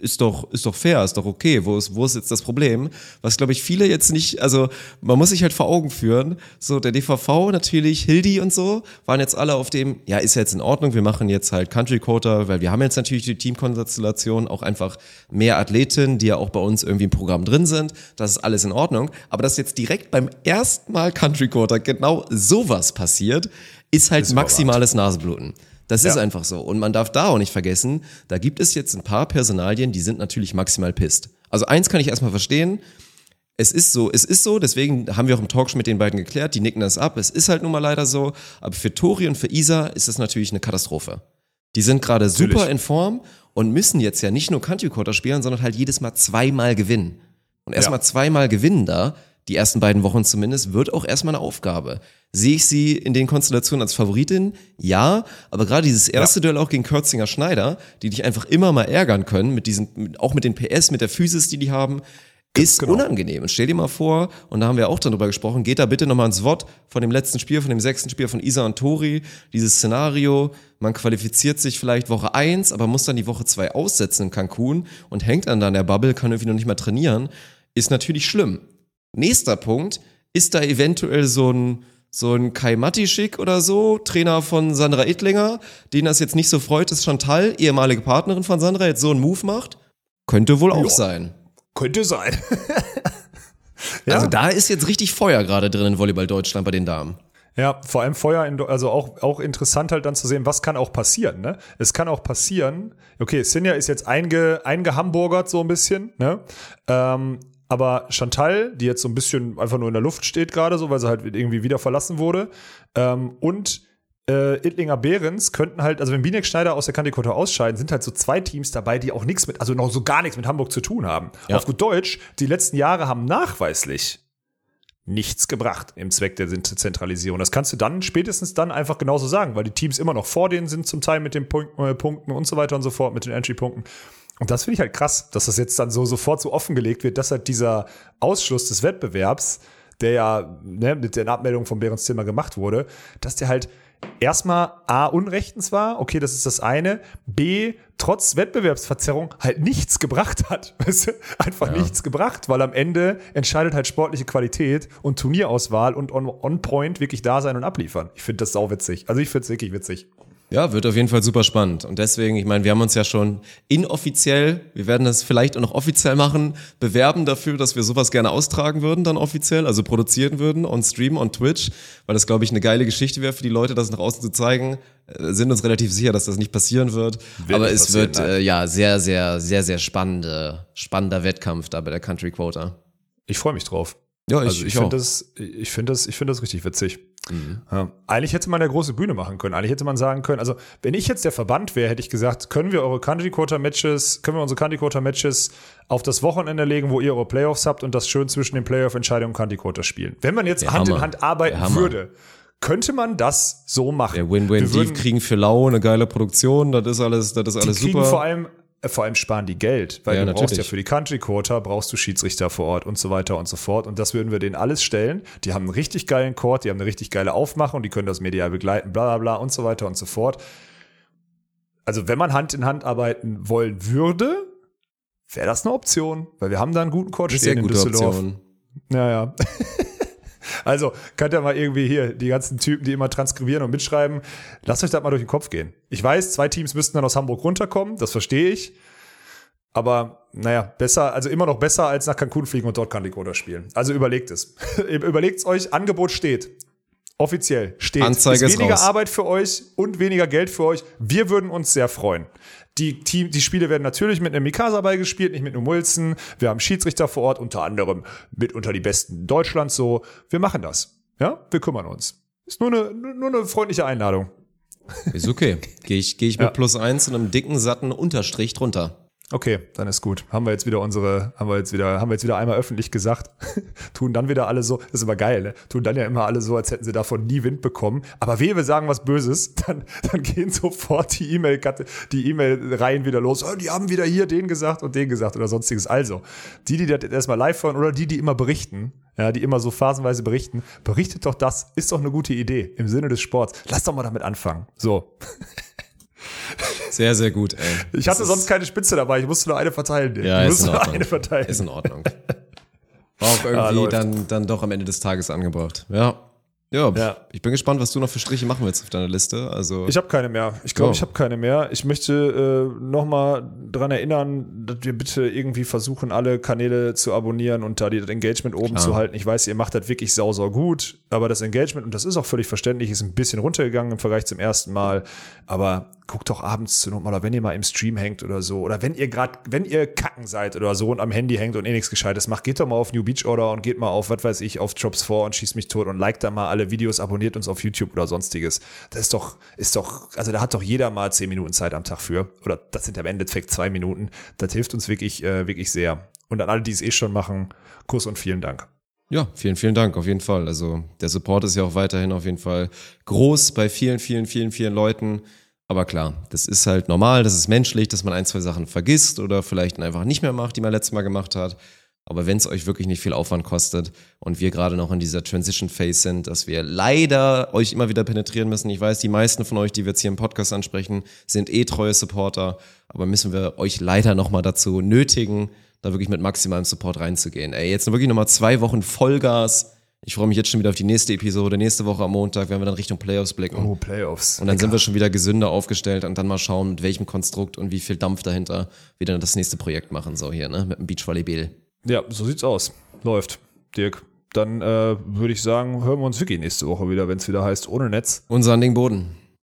ist doch, ist doch fair, ist doch okay, wo ist, wo ist jetzt das Problem? Was, glaube ich, viele jetzt nicht, also man muss sich halt vor Augen führen, so der DVV natürlich, Hildi und so, waren jetzt alle auf dem, ja, ist ja jetzt in Ordnung, wir machen jetzt halt Country Quota, weil wir haben jetzt natürlich die Teamkonstellation, auch einfach mehr Athletinnen, die ja auch bei uns irgendwie im Programm drin sind, das ist alles in Ordnung. Aber dass jetzt direkt beim ersten Mal Country Quota genau sowas passiert, ist halt Ist maximales Nasenbluten. Das ist Ja. einfach so. Und man darf da auch nicht vergessen, da gibt es jetzt ein paar Personalien, die sind natürlich maximal pisst. Also eins kann ich erstmal verstehen. Es ist so, es ist so, deswegen haben wir auch im Talk schon mit den beiden geklärt, die nicken das ab. Es ist halt nun mal leider so. Aber für Tori und für Isa ist es natürlich eine Katastrophe. Die sind gerade super in Form und müssen jetzt ja nicht nur Country Quarter spielen, sondern halt jedes Mal zweimal gewinnen. Und erstmal Ja. zweimal gewinnen da, die ersten beiden Wochen zumindest, wird auch erstmal eine Aufgabe. Sehe ich sie in den Konstellationen als Favoritin? Ja, aber gerade dieses erste Duell auch gegen Kürzinger Schneider, die dich einfach immer mal ärgern können, mit diesen, auch mit den PS, mit der Physis, die die haben, ist genau. unangenehm. Und stell dir mal vor, und da haben wir auch dann drüber gesprochen, geht da bitte nochmal ins Wort von dem letzten Spiel, von dem sechsten Spiel von Isa und Tori, dieses Szenario, man qualifiziert sich vielleicht Woche eins, aber muss dann die Woche zwei aussetzen in Cancun und hängt dann da in der Bubble, kann irgendwie noch nicht mehr trainieren, ist natürlich schlimm. Nächster Punkt, ist da eventuell so ein, so ein Kai Matischik oder so, Trainer von Sandra Ittlinger, den das jetzt nicht so freut, dass Chantal, ehemalige Partnerin von Sandra, jetzt so einen Move macht? Könnte wohl auch sein. Könnte sein. ja. Also da ist jetzt richtig Feuer gerade drin in Volleyball Deutschland bei den Damen. Ja, vor allem Feuer, in, also auch, auch interessant halt dann zu sehen, was kann auch passieren, ne? Es kann auch passieren, okay, Sinja ist jetzt einge, eingehamburgert so ein bisschen, ne? Ähm, aber Chantal, die jetzt so ein bisschen einfach nur in der Luft steht gerade, so, weil sie halt irgendwie wieder verlassen wurde, ähm, und äh, Ittlinger Behrens könnten halt, also wenn Binek Schneider aus der Kandikota ausscheiden, sind halt so zwei Teams dabei, die auch nichts mit, also noch so gar nichts mit Hamburg zu tun haben. Ja. Auf gut Deutsch, die letzten Jahre haben nachweislich nichts gebracht im Zweck der Zentralisierung. Das kannst du dann spätestens dann einfach genauso sagen, weil die Teams immer noch vor denen sind, zum Teil mit den Punkt, äh, Punkten und so weiter und so fort, mit den Entry-Punkten. Und das finde ich halt krass, dass das jetzt dann so sofort so offengelegt wird, dass halt dieser Ausschluss des Wettbewerbs, der ja ne, mit der Abmeldung von Behrens Zimmer gemacht wurde, dass der halt erstmal A, unrechtens war, okay, das ist das eine, B, trotz Wettbewerbsverzerrung halt nichts gebracht hat. Weißt du? Einfach nichts gebracht, weil am Ende entscheidet halt sportliche Qualität und Turnierauswahl und on, on point wirklich da sein und abliefern. Ich finde das sau witzig. Also ich finde es wirklich witzig. Ja, wird auf jeden Fall super spannend. Und deswegen, ich meine, wir haben uns ja schon inoffiziell, wir werden das vielleicht auch noch offiziell machen, bewerben dafür, dass wir sowas gerne austragen würden, dann offiziell, also produzieren würden, on Stream, on Twitch, weil das, glaube ich, eine geile Geschichte wäre für die Leute, das nach außen zu zeigen. Äh, Sind uns relativ sicher, dass das nicht passieren wird. Wird Aber es wird, nein. äh, ja, sehr, sehr, sehr, sehr spannende, spannender Wettkampf da bei der Country Quota. Ich freue mich drauf. Ja, ich, Also ich, ich finde das, ich finde das, ich finde das richtig witzig. Ja. Eigentlich hätte man eine große Bühne machen können. Eigentlich hätte man sagen können, also wenn ich jetzt der Verband wäre, hätte ich gesagt, können wir eure Country Quarter Matches, können wir unsere Country Quarter Matches auf das Wochenende legen, wo ihr eure Playoffs habt und das schön zwischen den Playoff-Entscheidungen und Country Quarter spielen. Wenn man jetzt Der Hand in Hammer. Hand arbeiten würde, könnte man das so machen. Der Win-Win. Wir Die kriegen für lau eine geile Produktion, das ist alles, das ist die alles kriegen super. vor allem vor allem sparen die Geld, weil Ja, du brauchst ja natürlich. für die Country Quarter brauchst du Schiedsrichter vor Ort und so weiter und so fort und das würden wir denen alles stellen. Die haben einen richtig geilen Court, die haben eine richtig geile Aufmachung, die können das medial begleiten, bla bla bla und so weiter und so fort. Also wenn man Hand in Hand arbeiten wollen würde, wäre das eine Option, weil wir haben da einen guten Court stehen sehr in gute Düsseldorf. Option. Ja, ja. Also, könnt ihr mal irgendwie hier, die ganzen Typen, die immer transkribieren und mitschreiben, lasst euch das mal durch den Kopf gehen. Ich weiß, zwei Teams müssten dann aus Hamburg runterkommen, das verstehe ich. Aber, naja, besser, also immer noch besser als nach Cancun fliegen und dort Kandicoda spielen. Also überlegt es. überlegt es euch, Angebot steht. Offiziell steht. Anzeige ist weniger raus. Arbeit für euch und weniger Geld für euch. Wir würden uns sehr freuen. Die, Team, die Spiele werden natürlich mit einem Mikasa beigespielt, nicht mit einem Wilson. Wir haben Schiedsrichter vor Ort, unter anderem mit unter die Besten Deutschlands so. Wir machen das. Ja, wir kümmern uns. Ist nur eine, nur eine freundliche Einladung. Ist okay. Gehe ich, geh ich mit Ja. plus eins und einem dicken, satten Unterstrich drunter. Okay, dann ist gut. Haben wir jetzt wieder unsere, haben wir jetzt wieder, haben wir jetzt wieder einmal öffentlich gesagt. Tun dann wieder alle so, das ist immer geil, ne? Tun dann ja immer alle so, als hätten sie davon nie Wind bekommen. Aber wehe, wir sagen was Böses, dann, dann gehen sofort die E-Mail, die E-Mail-Reihen wieder los. Oh, die haben wieder hier den gesagt und den gesagt oder sonstiges. Also, die, die das erstmal live hören oder die, die immer berichten, ja, die immer so phasenweise berichten, berichtet doch das, ist doch eine gute Idee im Sinne des Sports. Lass doch mal damit anfangen. So. Sehr, sehr gut, ey. Ich das hatte sonst keine Spitze dabei, ich musste nur eine verteilen. Ja, ich ist in Ordnung. eine verteilen. Ist in Ordnung. War auch irgendwie ah, dann, dann doch am Ende des Tages angebracht. Ja. Ja, ja, ich bin gespannt, was du noch für Striche machen willst auf deiner Liste. Also ich habe keine mehr. Ich glaube, oh. ich habe keine mehr. Ich möchte äh, nochmal dran erinnern, dass wir bitte irgendwie versuchen, alle Kanäle zu abonnieren und da das Engagement oben Klar. zu halten. Ich weiß, ihr macht das wirklich sau, sau gut, aber das Engagement, und das ist auch völlig verständlich, ist ein bisschen runtergegangen im Vergleich zum ersten Mal. Aber guckt doch abends zu nochmal, oder wenn ihr mal im Stream hängt oder so, oder wenn ihr gerade, wenn ihr kacken seid oder so und am Handy hängt und eh nichts Gescheites macht, geht doch mal auf New Beach Order und geht mal auf, was weiß ich, auf Jobs 4 und schießt mich tot und liked da mal alle Videos, abonniert uns auf YouTube oder sonstiges. Das ist doch, ist doch, also da hat doch jeder mal zehn Minuten Zeit am Tag für. Oder das sind am Endeffekt zwei Minuten. Das hilft uns wirklich, äh, wirklich sehr. Und an alle, die es eh schon machen, Kuss und vielen Dank. Ja, vielen, vielen Dank, auf jeden Fall. Also der Support ist ja auch weiterhin auf jeden Fall groß bei vielen, vielen, vielen, vielen Leuten. Aber klar, das ist halt normal, das ist menschlich, dass man ein, zwei Sachen vergisst oder vielleicht einfach nicht mehr macht, die man letztes Mal gemacht hat. Aber wenn es euch wirklich nicht viel Aufwand kostet und wir gerade noch in dieser Transition Phase sind, dass wir leider euch immer wieder penetrieren müssen. Ich weiß, die meisten von euch, die wir jetzt hier im Podcast ansprechen, sind eh treue Supporter, aber müssen wir euch leider nochmal dazu nötigen, da wirklich mit maximalem Support reinzugehen. Ey, jetzt wirklich nochmal zwei Wochen Vollgas ich freue mich jetzt schon wieder auf die nächste Episode. Nächste Woche am Montag werden wir dann Richtung Playoffs blicken. Oh, Playoffs. Und dann Lecker. sind wir schon wieder gesünder aufgestellt und dann mal schauen, mit welchem Konstrukt und wie viel Dampf dahinter wir dann das nächste Projekt machen, so hier, ne? Mit dem Beachvolleyball. Ja, so sieht's aus. Läuft. Dirk. Dann äh, würde ich sagen, hören wir uns wirklich nächste Woche wieder, wenn es wieder heißt, ohne Netz. Unser Ding Boden.